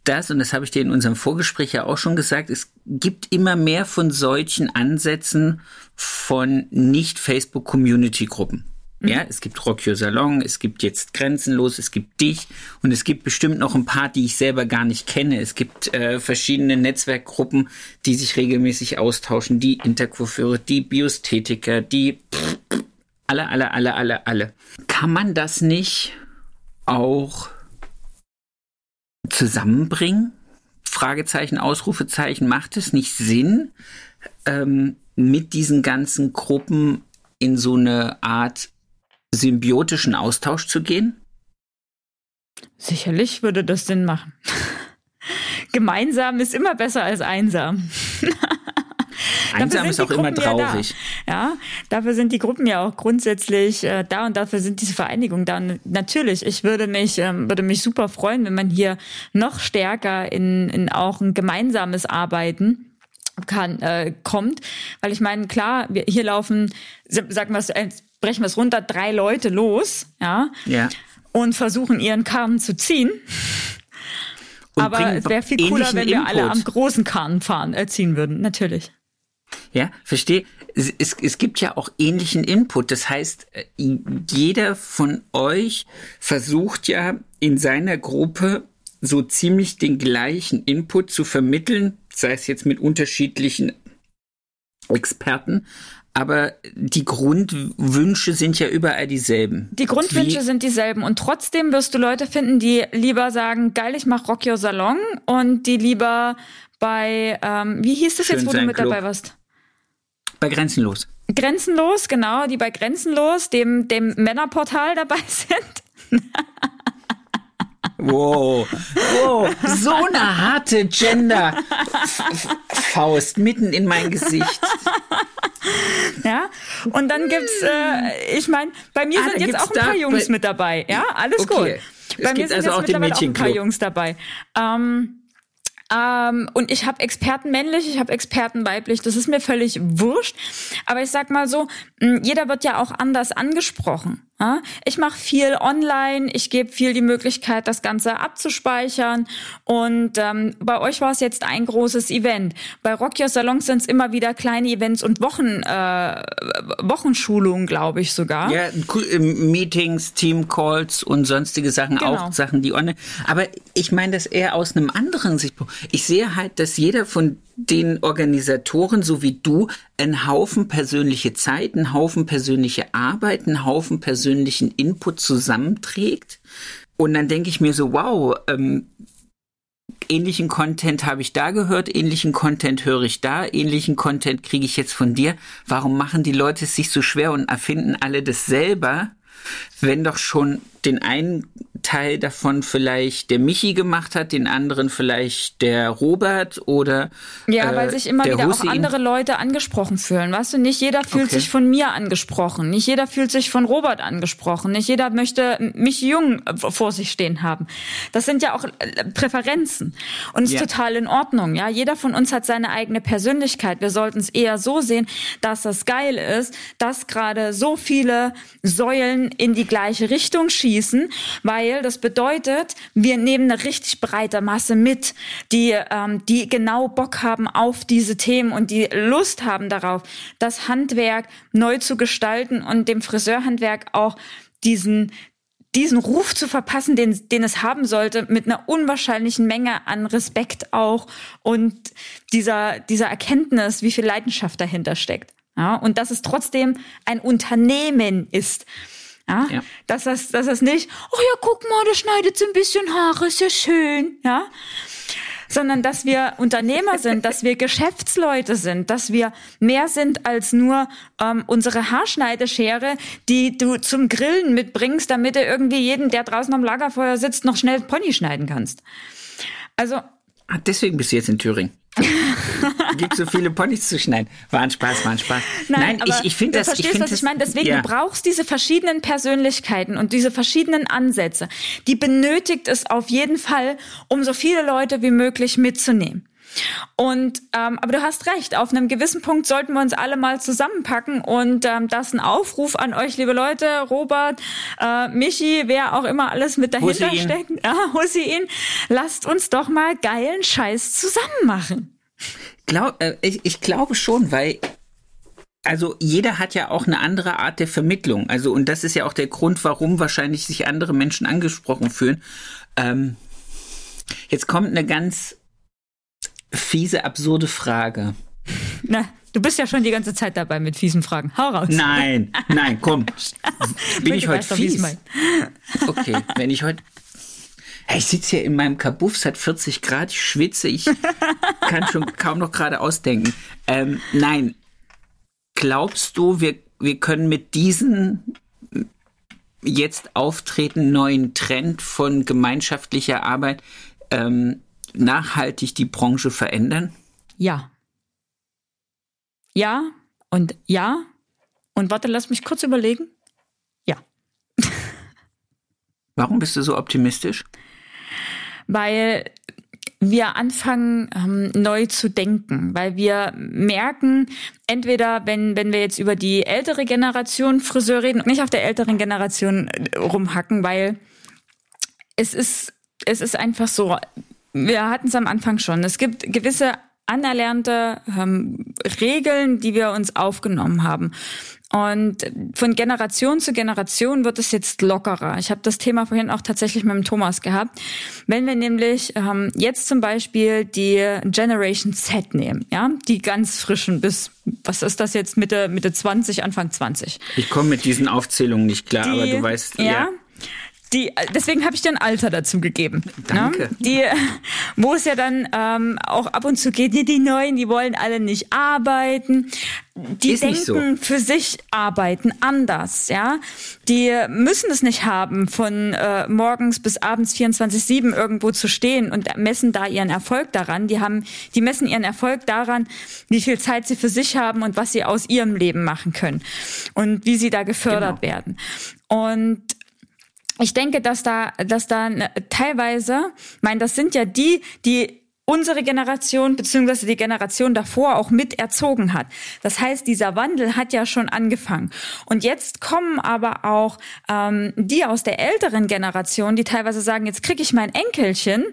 dass, und das habe ich dir in unserem Vorgespräch ja auch schon gesagt, es gibt immer mehr von solchen Ansätzen von Nicht-Facebook-Community-Gruppen. Mhm. Ja, es gibt Rock Your Salon, es gibt jetzt Grenzenlos, es gibt dich und es gibt bestimmt noch ein paar, die ich selber gar nicht kenne. Es gibt äh, verschiedene Netzwerkgruppen, die sich regelmäßig austauschen, die Interquafeure, die Biosthetiker, die pff, alle, alle, alle, alle, alle. Kann man das nicht auch zusammenbringen? Fragezeichen, Ausrufezeichen, macht es nicht Sinn, ähm, mit diesen ganzen Gruppen in so eine Art symbiotischen Austausch zu gehen? Sicherlich würde das Sinn machen. Gemeinsam ist immer besser als einsam. Einsam ist auch immer traurig. Ja, ja, dafür sind die Gruppen ja auch grundsätzlich äh, da und dafür sind diese Vereinigungen da. Und natürlich, ich würde mich, ähm, würde mich super freuen, wenn man hier noch stärker in, in auch ein gemeinsames Arbeiten kann, äh, kommt. Weil ich meine, klar, wir, hier laufen, sagen wir es, äh, brechen wir es runter, drei Leute los, ja. Ja. Und versuchen ihren Karren zu ziehen. Und Aber es wäre viel cooler, wenn wir Input. alle am großen Kahn fahren, äh, ziehen würden, natürlich. Ja, verstehe. Es, es, es gibt ja auch ähnlichen Input. Das heißt, äh, jeder von euch versucht ja in seiner Gruppe so ziemlich den gleichen Input zu vermitteln, sei es jetzt mit unterschiedlichen Experten, aber die Grundwünsche sind ja überall dieselben. Die Grundwünsche Wie sind dieselben und trotzdem wirst du Leute finden, die lieber sagen, geil, ich mach Rock Your Salon und die lieber bei, ähm, wie hieß das Schön jetzt, wo du mit Club. dabei warst? Bei Grenzenlos. Grenzenlos, genau, die bei Grenzenlos, dem, dem Männerportal dabei sind. Wow, wow, so eine harte Gender-Faust mitten in mein Gesicht. Ja, und dann gibt's, äh, ich meine, bei mir ah, sind jetzt auch ein paar Jungs mit dabei. Ja, alles okay. gut. Bei mir sind also jetzt auch mittlerweile auch ein paar Jungs dabei. Ähm, ähm, und ich habe Experten männlich, ich habe Experten weiblich, das ist mir völlig wurscht. Aber ich sag mal so, jeder wird ja auch anders angesprochen. Ich mache viel online, ich gebe viel die Möglichkeit, das Ganze abzuspeichern. Und ähm, bei euch war es jetzt ein großes Event. Bei Rock Your Salons sind es immer wieder kleine Events und Wochen, äh, Wochenschulungen, glaube ich sogar. Ja, Meetings, Team-Calls und sonstige Sachen, genau. auch Sachen, die online. Aber ich meine das eher aus einem anderen Sichtpunkt. Ich sehe halt, dass jeder von den Organisatoren, so wie du, einen Haufen persönliche Zeit, einen Haufen persönliche Arbeit, einen Haufen persönlichen Input zusammenträgt. Und dann denke ich mir so, wow, ähm, ähnlichen Content habe ich da gehört, ähnlichen Content höre ich da, ähnlichen Content kriege ich jetzt von dir. Warum machen die Leute es sich so schwer und erfinden alle das selber, wenn doch schon den einen Teil davon vielleicht der Michi gemacht hat, den anderen vielleicht der Robert oder ja, äh, weil sich immer wieder Hussein. auch andere Leute angesprochen fühlen. Weißt du, nicht jeder fühlt okay. sich von mir angesprochen, nicht jeder fühlt sich von Robert angesprochen, nicht jeder möchte mich jung vor sich stehen haben. Das sind ja auch äh, Präferenzen und ist ja. total in Ordnung. Ja, jeder von uns hat seine eigene Persönlichkeit. Wir sollten es eher so sehen, dass das geil ist, dass gerade so viele Säulen in die gleiche Richtung schießen, weil das bedeutet, wir nehmen eine richtig breite Masse mit, die, ähm, die genau Bock haben auf diese Themen und die Lust haben darauf, das Handwerk neu zu gestalten und dem Friseurhandwerk auch diesen, diesen Ruf zu verpassen, den, den es haben sollte, mit einer unwahrscheinlichen Menge an Respekt auch und dieser, dieser Erkenntnis, wie viel Leidenschaft dahinter steckt. Ja, und dass es trotzdem ein Unternehmen ist. Ja? ja. Dass das, dass das nicht, oh ja, guck mal, der schneidet so ein bisschen Haare, ist ja schön, ja. Sondern dass wir Unternehmer sind, dass wir Geschäftsleute sind, dass wir mehr sind als nur ähm, unsere Haarschneideschere, die du zum Grillen mitbringst, damit du irgendwie jeden, der draußen am Lagerfeuer sitzt, noch schnell Pony schneiden kannst. Also. Ah, deswegen bist du jetzt in Thüringen. gibt so viele Ponys zu schneiden. War ein Spaß, war ein Spaß. Nein, Nein ich, ich finde das. Du verstehst, ich was das, ich meine? Deswegen, ja. du brauchst diese verschiedenen Persönlichkeiten und diese verschiedenen Ansätze. Die benötigt es auf jeden Fall, um so viele Leute wie möglich mitzunehmen. Und ähm, aber du hast recht, auf einem gewissen Punkt sollten wir uns alle mal zusammenpacken und ähm, das ist ein Aufruf an euch, liebe Leute, Robert, äh, Michi, wer auch immer alles mit dahinter Hussein. steckt, ja, Hussein, lasst uns doch mal geilen Scheiß zusammen machen. Glaub, äh, ich, ich glaube schon, weil also jeder hat ja auch eine andere Art der Vermittlung. Also, und das ist ja auch der Grund, warum wahrscheinlich sich andere Menschen angesprochen fühlen. Ähm, jetzt kommt eine ganz fiese, absurde Frage. Na, du bist ja schon die ganze Zeit dabei mit fiesen Fragen. Hau raus. Nein, nein, komm. Bin ich heute fies? Okay, wenn ich heute Ich sitze hier in meinem Kabuff, es hat 40 Grad, ich schwitze, ich kann schon kaum noch gerade ausdenken. Ähm, nein, glaubst du, wir, wir können mit diesen jetzt auftretenden neuen Trend von gemeinschaftlicher Arbeit ähm, nachhaltig die Branche verändern? Ja. Ja und ja. Und warte, lass mich kurz überlegen. Ja. Warum bist du so optimistisch? Weil wir anfangen ähm, neu zu denken, weil wir merken, entweder wenn wenn wir jetzt über die ältere Generation Friseur reden, nicht auf der älteren Generation äh, rumhacken, weil es ist es ist einfach so. Wir hatten es am Anfang schon. Es gibt gewisse anerlernte ähm, Regeln, die wir uns aufgenommen haben. Und von Generation zu Generation wird es jetzt lockerer. Ich habe das Thema vorhin auch tatsächlich mit dem Thomas gehabt. Wenn wir nämlich ähm, jetzt zum Beispiel die Generation Z nehmen, ja, die ganz frischen bis, was ist das jetzt, Mitte, Mitte 20, Anfang 20. Ich komme mit diesen Aufzählungen nicht klar, Die- aber du weißt, ja. ja. Die, deswegen habe ich dir ein Alter dazu gegeben. Danke. Ne? Die, wo es ja dann ähm, auch ab und zu geht, die, die Neuen, die wollen alle nicht arbeiten. Die Ist denken für sich arbeiten anders, ja. Die müssen es nicht haben, von äh, morgens bis abends 24-7 irgendwo zu stehen und messen da ihren Erfolg daran. Die haben, die messen ihren Erfolg daran, wie viel Zeit sie für sich haben und was sie aus ihrem Leben machen können und wie sie da gefördert Genau. werden. Und ich denke, dass da, dass da ne- teilweise, ich meine, das sind ja die, die unsere Generation beziehungsweise die Generation davor auch mit erzogen hat. Das heißt, dieser Wandel hat ja schon angefangen. Und jetzt kommen aber auch ähm, die aus der älteren Generation, die teilweise sagen, jetzt kriege ich mein Enkelchen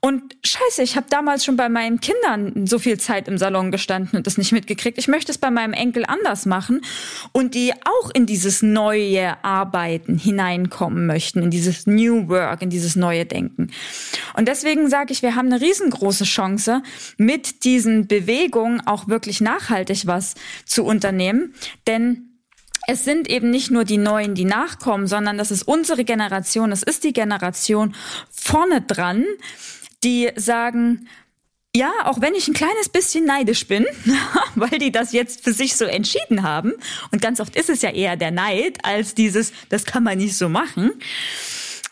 und scheiße, ich habe damals schon bei meinen Kindern so viel Zeit im Salon gestanden und das nicht mitgekriegt. Ich möchte es bei meinem Enkel anders machen und die auch in dieses neue Arbeiten hineinkommen möchten, in dieses New Work, in dieses neue Denken. Und deswegen sage ich, wir haben eine riesengroße Chance, mit diesen Bewegungen auch wirklich nachhaltig was zu unternehmen, denn es sind eben nicht nur die Neuen, die nachkommen, sondern das ist unsere Generation, es ist die Generation vorne dran, die sagen, ja, auch wenn ich ein kleines bisschen neidisch bin, weil die das jetzt für sich so entschieden haben, und ganz oft ist es ja eher der Neid als dieses, das kann man nicht so machen,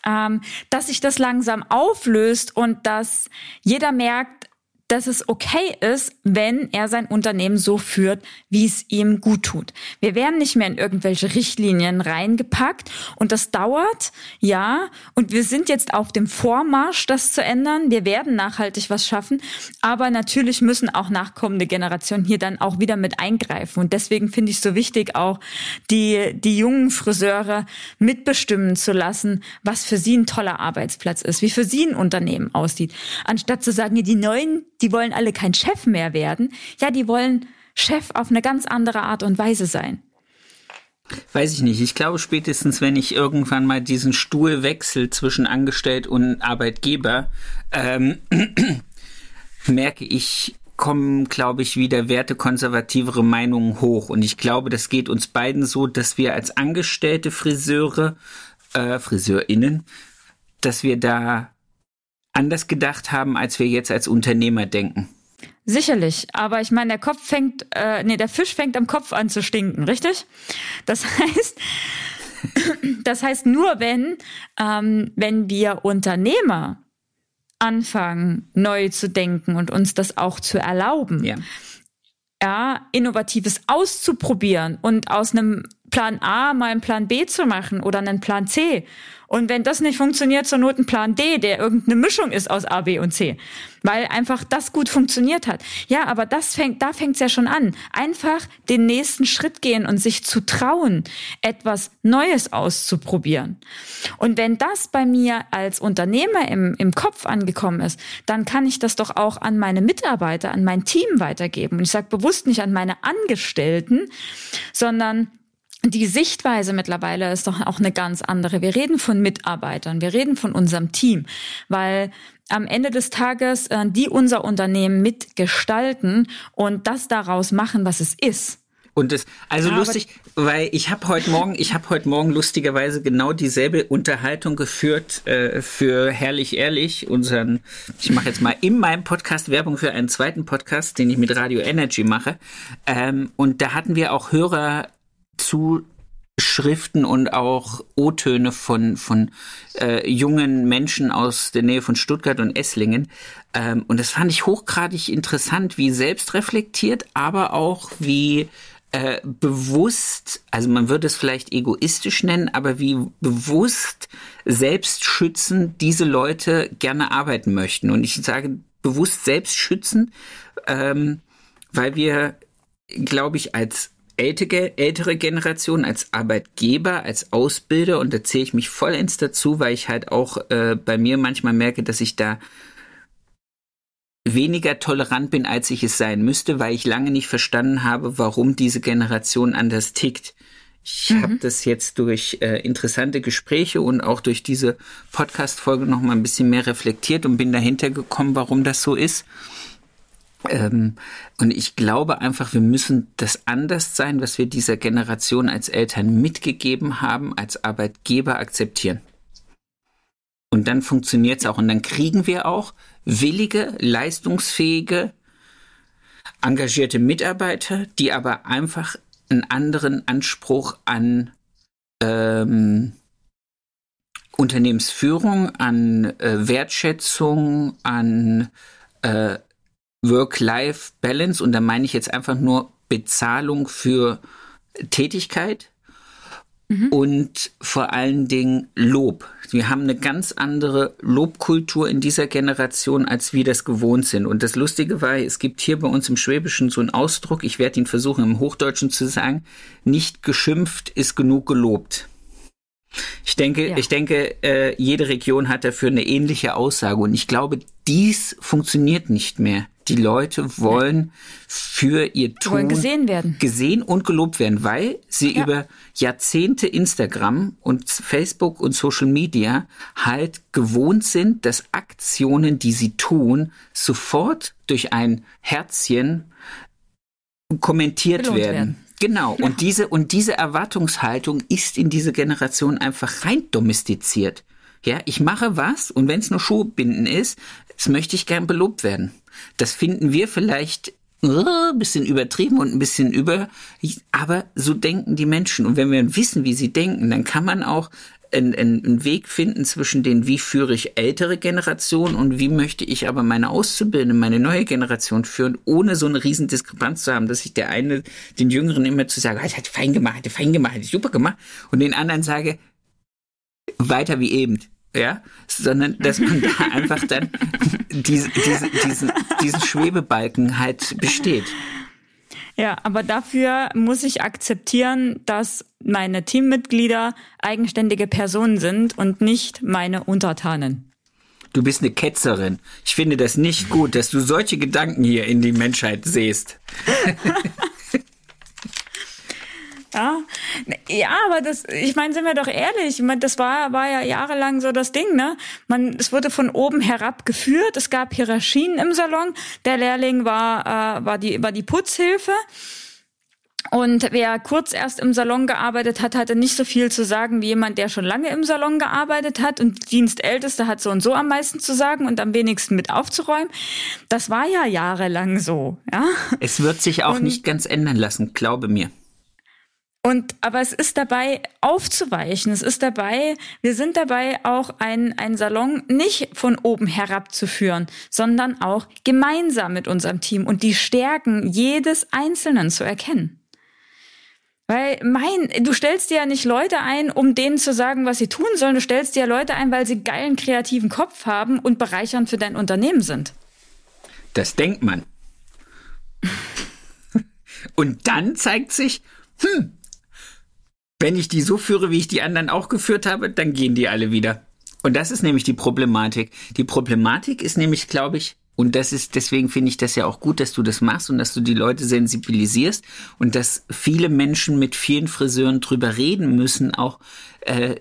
ähm, dass sich das langsam auflöst und dass jeder merkt, dass es okay ist, wenn er sein Unternehmen so führt, wie es ihm gut tut. Wir werden nicht mehr in irgendwelche Richtlinien reingepackt und das dauert, ja, und wir sind jetzt auf dem Vormarsch, das zu ändern. Wir werden nachhaltig was schaffen, aber natürlich müssen auch nachkommende Generationen hier dann auch wieder mit eingreifen und deswegen finde ich es so wichtig, auch die, die jungen Friseure mitbestimmen zu lassen, was für sie ein toller Arbeitsplatz ist, wie für sie ein Unternehmen aussieht. Anstatt zu sagen, die Neuen, die wollen alle kein Chef mehr werden. Ja, die wollen Chef auf eine ganz andere Art und Weise sein. Weiß ich nicht. Ich glaube spätestens, wenn ich irgendwann mal diesen Stuhl wechsle zwischen Angestellt und Arbeitgeber, ähm, merke ich, kommen, glaube ich, wieder wertekonservativere Meinungen hoch. Und ich glaube, das geht uns beiden so, dass wir als angestellte Friseure, äh, FriseurInnen, dass wir da anders gedacht haben, als wir jetzt als Unternehmer denken. Sicherlich, aber ich meine, der Kopf fängt, äh, nee, der Fisch fängt am Kopf an zu stinken, richtig? Das heißt, das heißt nur, wenn, ähm, wenn wir Unternehmer anfangen, neu zu denken und uns das auch zu erlauben, Ja. ja, Innovatives auszuprobieren und aus einem Plan A mal einen Plan B zu machen oder einen Plan C. Und wenn das nicht funktioniert, zur Not ein Plan D, der irgendeine Mischung ist aus A, B und C. Weil einfach das gut funktioniert hat. Ja, aber das fängt, da fängt's ja schon an. Einfach den nächsten Schritt gehen und sich zu trauen, etwas Neues auszuprobieren. Und wenn das bei mir als Unternehmer im, im Kopf angekommen ist, dann kann ich das doch auch an meine Mitarbeiter, an mein Team weitergeben. Und ich sage bewusst nicht an meine Angestellten, sondern die Sichtweise mittlerweile ist doch auch eine ganz andere. Wir reden von Mitarbeitern, wir reden von unserem Team, weil am Ende des Tages äh, die unser Unternehmen mitgestalten und das daraus machen, was es ist. Und das, also ja, lustig, weil ich habe heute Morgen, ich habe heute Morgen lustigerweise genau dieselbe Unterhaltung geführt äh, für Herrlich Ehrlich, unseren, ich mache jetzt mal in meinem Podcast Werbung für einen zweiten Podcast, den ich mit Radio Energy mache. Ähm, und da hatten wir auch Hörer zu Schriften und auch O-Töne von, von äh, jungen Menschen aus der Nähe von Stuttgart und Esslingen. Ähm, und das fand ich hochgradig interessant, wie selbstreflektiert, aber auch wie äh, bewusst, also man würde es vielleicht egoistisch nennen, aber wie bewusst selbstschützend diese Leute gerne arbeiten möchten. Und ich sage bewusst selbstschützen, ähm, weil wir, glaube ich, als ältere, ältere Generation, als Arbeitgeber, als Ausbilder, und da zähle ich mich vollends dazu, weil ich halt auch äh, bei mir manchmal merke, dass ich da weniger tolerant bin, als ich es sein müsste, weil ich lange nicht verstanden habe, warum diese Generation anders tickt. Ich mhm. habe das jetzt durch äh, interessante Gespräche und auch durch diese Podcast-Folge noch mal ein bisschen mehr reflektiert und bin dahinter gekommen, warum das so ist. Ähm, und ich glaube einfach, wir müssen das anders sein, was wir dieser Generation als Eltern mitgegeben haben, als Arbeitgeber akzeptieren. Und dann funktioniert es auch. Und dann kriegen wir auch willige, leistungsfähige, engagierte Mitarbeiter, die aber einfach einen anderen Anspruch an ähm, Unternehmensführung, an äh, Wertschätzung, an äh, Work-Life-Balance und da meine ich jetzt einfach nur Bezahlung für Tätigkeit mhm. und vor allen Dingen Lob. Wir haben eine ganz andere Lobkultur in dieser Generation, als wir das gewohnt sind. Und das Lustige war, es gibt hier bei uns im Schwäbischen so einen Ausdruck, ich werde ihn versuchen im Hochdeutschen zu sagen, nicht geschimpft ist genug gelobt. Ich denke, ja. ich denke, äh, jede Region hat dafür eine ähnliche Aussage und ich glaube, dies funktioniert nicht mehr. Die Leute wollen für ihr Tun wollen gesehen werden, gesehen und gelobt werden, weil sie ja. über Jahrzehnte Instagram und Facebook und Social Media halt gewohnt sind, dass Aktionen, die sie tun, sofort durch ein Herzchen kommentiert werden. werden. Genau. Und diese, und diese Erwartungshaltung ist in diese Generation einfach rein domestiziert. Ja, ich mache was und wenn es nur Schuhbinden ist, das möchte ich gern belobt werden. Das finden wir vielleicht uh, bisschen übertrieben und ein bisschen über, aber so denken die Menschen. Und wenn wir wissen, wie sie denken, dann kann man auch einen, einen Weg finden zwischen den, wie führe ich ältere Generationen und wie möchte ich aber meine Auszubildende, meine neue Generation führen, ohne so eine riesen Diskrepanz zu haben, dass ich der eine den Jüngeren immer zu sagen, hat fein gemacht, hat fein gemacht, hat super gemacht. Und den anderen sage, weiter wie eben. Ja, sondern dass man da einfach dann diese, diese, diesen, diesen Schwebebalken halt besteht. Ja, aber dafür muss ich akzeptieren, dass meine Teammitglieder eigenständige Personen sind und nicht meine Untertanen. Du bist eine Ketzerin. Ich finde das nicht gut, dass du solche Gedanken hier in die Menschheit siehst. Ja, ja, aber das, ich meine, sind wir doch ehrlich, ich meine, das war, war ja jahrelang so das Ding, ne? Man, es wurde von oben herab geführt, es gab Hierarchien im Salon, der Lehrling war, äh, war die, war die Putzhilfe. Und wer kurz erst im Salon gearbeitet hat, hatte nicht so viel zu sagen wie jemand, der schon lange im Salon gearbeitet hat. Und Dienstälteste hat so und so am meisten zu sagen und am wenigsten mit aufzuräumen. Das war ja jahrelang so, ja. Es wird sich auch und, nicht ganz ändern lassen, glaube mir. Und, aber es ist dabei aufzuweichen. Es ist dabei, wir sind dabei auch ein, ein Salon nicht von oben herab zu führen, sondern auch gemeinsam mit unserem Team und die Stärken jedes Einzelnen zu erkennen. Weil mein, du stellst dir ja nicht Leute ein, um denen zu sagen, was sie tun sollen. Du stellst dir ja Leute ein, weil sie geilen kreativen Kopf haben und bereichernd für dein Unternehmen sind. Das denkt man. und dann zeigt sich, hm, wenn ich die so führe, wie ich die anderen auch geführt habe, dann gehen die alle wieder. Und das ist nämlich die Problematik. Die Problematik ist nämlich, glaube ich, und das ist, deswegen finde ich das ja auch gut, dass du das machst und dass du die Leute sensibilisierst und dass viele Menschen mit vielen Friseuren drüber reden müssen, auch äh,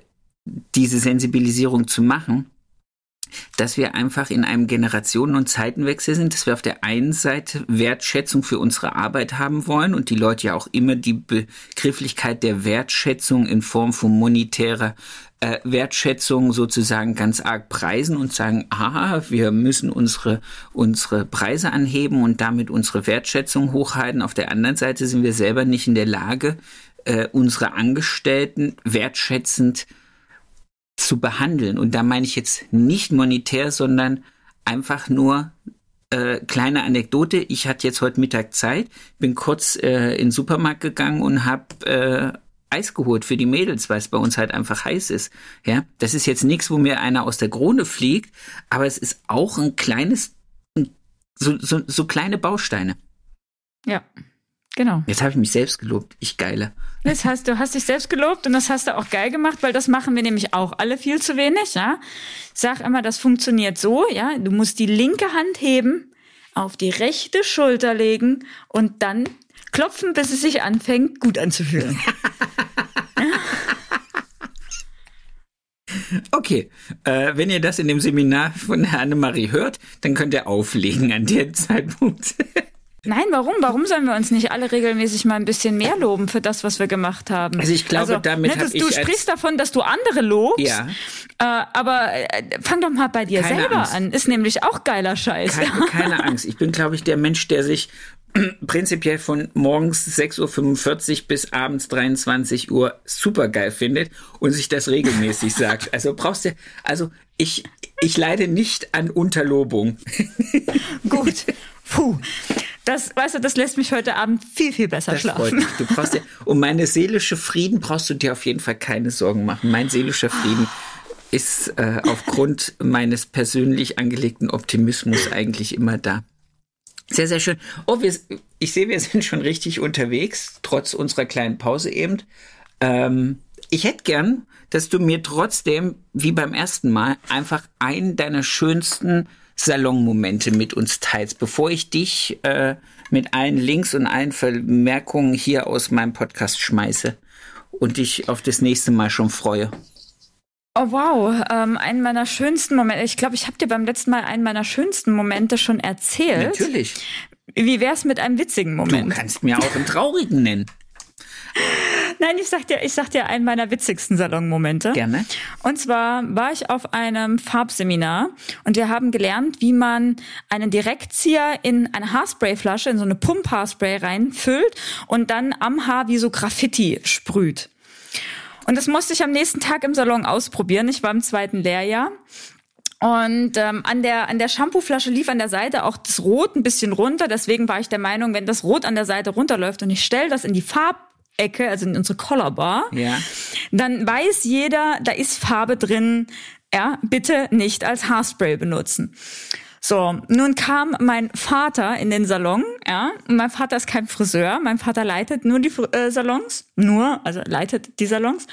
diese Sensibilisierung zu machen. Dass wir einfach in einem Generationen- und Zeitenwechsel sind, dass wir auf der einen Seite Wertschätzung für unsere Arbeit haben wollen und die Leute ja auch immer die Begrifflichkeit der Wertschätzung in Form von monetärer äh, Wertschätzung sozusagen ganz arg preisen und sagen, aha, wir müssen unsere, unsere Preise anheben und damit unsere Wertschätzung hochhalten. Auf der anderen Seite sind wir selber nicht in der Lage, äh, unsere Angestellten wertschätzend zu behandeln. Und da meine ich jetzt nicht monetär, sondern einfach nur äh, kleine Anekdote. Ich hatte jetzt heute Mittag Zeit, bin kurz äh, in den Supermarkt gegangen und habe äh, Eis geholt für die Mädels, weil es bei uns halt einfach heiß ist. Ja, das ist jetzt nichts, wo mir einer aus der Krone fliegt, aber es ist auch ein kleines, so, so, so kleine Bausteine. Ja. Genau. Jetzt habe ich mich selbst gelobt. Ich geile. Das heißt, du hast dich selbst gelobt und das hast du auch geil gemacht, weil das machen wir nämlich auch alle viel zu wenig, ja. Sag immer, das funktioniert so, ja. Du musst die linke Hand heben, auf die rechte Schulter legen und dann klopfen, bis es sich anfängt, gut anzufühlen. Okay, äh, wenn ihr das in dem Seminar von Herrn Annemarie hört, dann könnt ihr auflegen an dem Zeitpunkt. Nein, warum? Warum sollen wir uns nicht alle regelmäßig mal ein bisschen mehr loben für das, was wir gemacht haben? Also ich glaube, also, damit ne, du, du sprichst davon, dass du andere lobst. Ja. Äh, aber äh, fang doch mal bei dir keine selber Angst. an. Ist nämlich auch geiler Scheiß. Keine, keine Angst. Ich bin, glaube ich, der Mensch, der sich prinzipiell von morgens 6.45 Uhr bis abends 23 Uhr super geil findet und sich das regelmäßig sagt. Also brauchst du, also ich, ich leide nicht an Unterlobung. Gut. Puh. Das, weißt du, das lässt mich heute Abend viel, viel besser das schlafen. Freut mich. Du brauchst dir, um meine seelische Frieden brauchst du dir auf jeden Fall keine Sorgen machen. Mein seelischer Frieden ist äh, aufgrund meines persönlich angelegten Optimismus eigentlich immer da. Sehr, sehr schön. Oh, wir, ich sehe, wir sind schon richtig unterwegs, trotz unserer kleinen Pause eben. Ähm, ich hätte gern, dass du mir trotzdem, wie beim ersten Mal, einfach einen deiner schönsten Salonmomente mit uns teilst, bevor ich dich äh, mit allen Links und allen Vermerkungen hier aus meinem Podcast schmeiße und dich auf das nächste Mal schon freue. Oh wow, ähm, einen meiner schönsten Momente. Ich glaube, ich habe dir beim letzten Mal einen meiner schönsten Momente schon erzählt. Natürlich. Wie wär's mit einem witzigen Moment? Du kannst mir auch einen traurigen nennen. Nein, ich sag dir, ich sag dir einen meiner witzigsten Salonmomente. Gerne. Und zwar war ich auf einem Farbseminar und wir haben gelernt, wie man einen Direktzieher in eine Haarsprayflasche, in so eine Pump-Haarspray reinfüllt und dann am Haar wie so Graffiti sprüht. Und das musste ich am nächsten Tag im Salon ausprobieren. Ich war im zweiten Lehrjahr. Und ähm, an der an der Shampooflasche lief an der Seite auch das Rot ein bisschen runter. Deswegen war ich der Meinung, wenn das Rot an der Seite runterläuft und ich stelle das in die Farb Ecke, also in unsere Colorbar, ja. dann weiß jeder, da ist Farbe drin. Ja, bitte nicht als Haarspray benutzen. So, nun kam mein Vater in den Salon, ja, und mein Vater ist kein Friseur, mein Vater leitet nur die äh, Salons, nur, also leitet die Salons.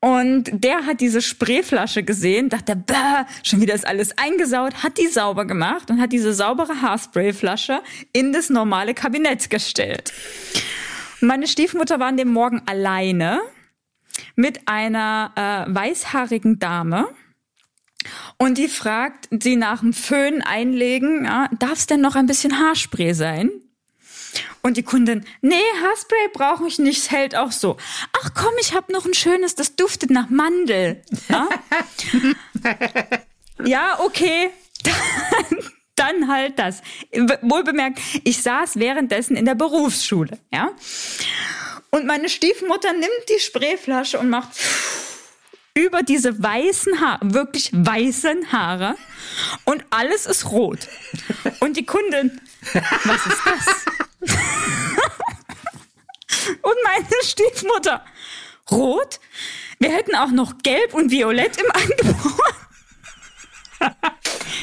Und der hat diese Sprayflasche gesehen, dachte, bäh, schon wieder ist alles eingesaut, hat die sauber gemacht und hat diese saubere Haarsprayflasche in das normale Kabinett gestellt. Meine Stiefmutter war an dem Morgen alleine mit einer äh, weißhaarigen Dame. Und die fragt sie nach dem Föhn einlegen, ja, darf es denn noch ein bisschen Haarspray sein? Und die Kundin, nee, Haarspray brauche ich nicht, es hält auch so. Ach komm, ich habe noch ein schönes, das duftet nach Mandel. Ja, ja okay. dann halt das. Wohlbemerkt, ich saß währenddessen in der Berufsschule, ja. Und meine Stiefmutter nimmt die Sprayflasche und macht über diese weißen Haare, wirklich weißen Haare und alles ist rot. Und die Kundin, was ist das? und meine Stiefmutter, rot? Wir hätten auch noch gelb und violett im Angebot.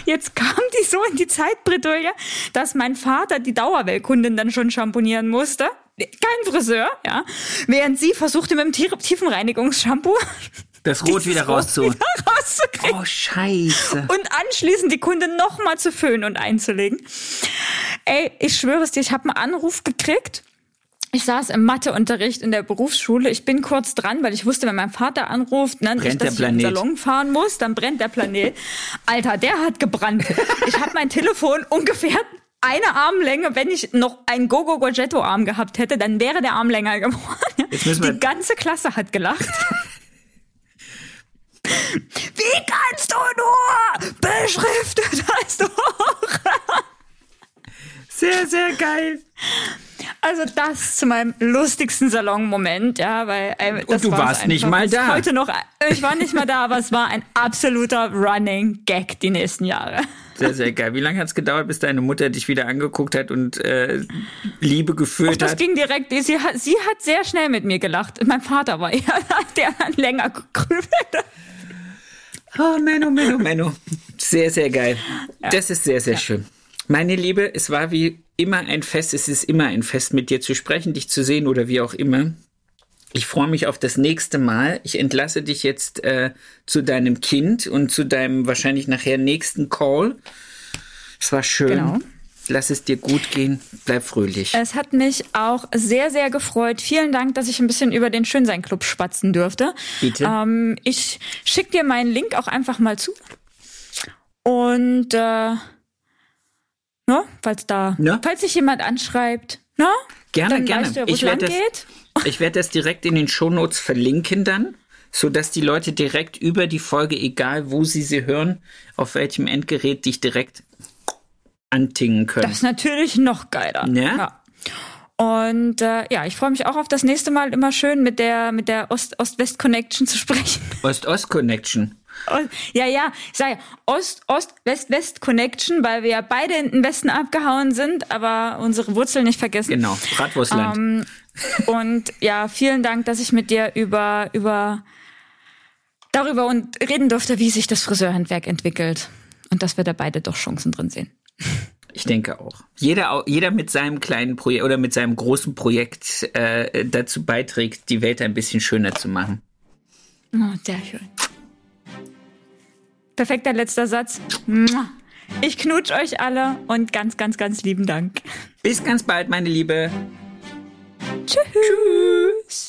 Jetzt kam die so in die Zeitbredouille, dass mein Vater die Dauerwellkundin dann schon schamponieren musste. Kein Friseur, ja. Während sie versuchte mit dem Tiefenreinigungsshampoo das Rot wieder, rauszu wieder rauszukriegen. Oh, scheiße. Und anschließend die Kunde nochmal zu föhnen und einzulegen. Ey, ich schwöre es dir, ich habe einen Anruf gekriegt ich saß im Matheunterricht in der Berufsschule. Ich bin kurz dran, weil ich wusste, wenn mein Vater anruft, ne, Brennt dass ich in den. Salon fahren muss, dann brennt der Planet. Alter, der hat gebrannt. Ich habe mein Telefon ungefähr eine Armlänge, wenn ich noch einen Gogo Gorgetto Arm gehabt hätte, dann wäre der Arm länger geworden. Die ganze Klasse hat gelacht. Wie kannst du nur? Beschriftet hast du. Sehr, sehr geil. Also das zu meinem lustigsten Salonmoment, ja, weil äh, das du war's warst nicht mal da. Heute noch, ich war nicht mal da, aber es war ein absoluter Running Gag die nächsten Jahre. Sehr, sehr geil. Wie lange hat es gedauert, bis deine Mutter dich wieder angeguckt hat und äh, Liebe gefühlt Das hat? ging direkt. Sie hat, sie hat sehr schnell mit mir gelacht. Mein Vater war eher, der hat länger gegrübelt. Oh, Menno, Menno, Menno. Sehr, sehr geil. Das ist sehr, sehr schön. Meine Liebe, es war wie immer ein Fest. Es ist immer ein Fest, mit dir zu sprechen, dich zu sehen oder wie auch immer. Ich freue mich auf das nächste Mal. Ich entlasse dich jetzt äh, zu deinem Kind und zu deinem wahrscheinlich nachher nächsten Call. Es war schön. Genau. Lass es dir gut gehen. Bleib fröhlich. Es hat mich auch sehr, sehr gefreut. Vielen Dank, dass ich ein bisschen über den Schönsein Club spatzen durfte. Bitte. Ähm, ich schicke dir meinen Link auch einfach mal zu. Und äh, ne, falls da, Ne? falls sich jemand anschreibt, ne? Gerne, dann gerne. Weißt du, ja, Ich werde das-. Ich werde das direkt in den Shownotes verlinken dann, sodass die Leute direkt über die Folge, egal wo sie sie hören, auf welchem Endgerät, dich direkt antingen können. Das ist natürlich noch geiler. Ja? Und äh, ja, ich freue mich auch auf das nächste Mal immer schön mit der mit der Ost Ost-West Connection zu sprechen. Ost-Ost-Connection. Ja, ja, ich sage ja, Ost-Ost-West-West-Connection, weil wir ja beide in den Westen abgehauen sind, aber unsere Wurzeln nicht vergessen. Genau, Bratwurstland. Ähm, und ja, vielen Dank, dass ich mit dir über, über, darüber und reden durfte, wie sich das Friseurhandwerk entwickelt. Und dass wir da beide doch Chancen drin sehen. Ich denke auch. Jeder, jeder mit seinem kleinen Projekt oder mit seinem großen Projekt äh, dazu beiträgt, die Welt ein bisschen schöner zu machen. Oh, sehr schön. Perfekter letzter Satz. Ich knutsch euch alle und ganz, ganz, ganz lieben Dank. Bis ganz bald, meine Liebe. Tschüss.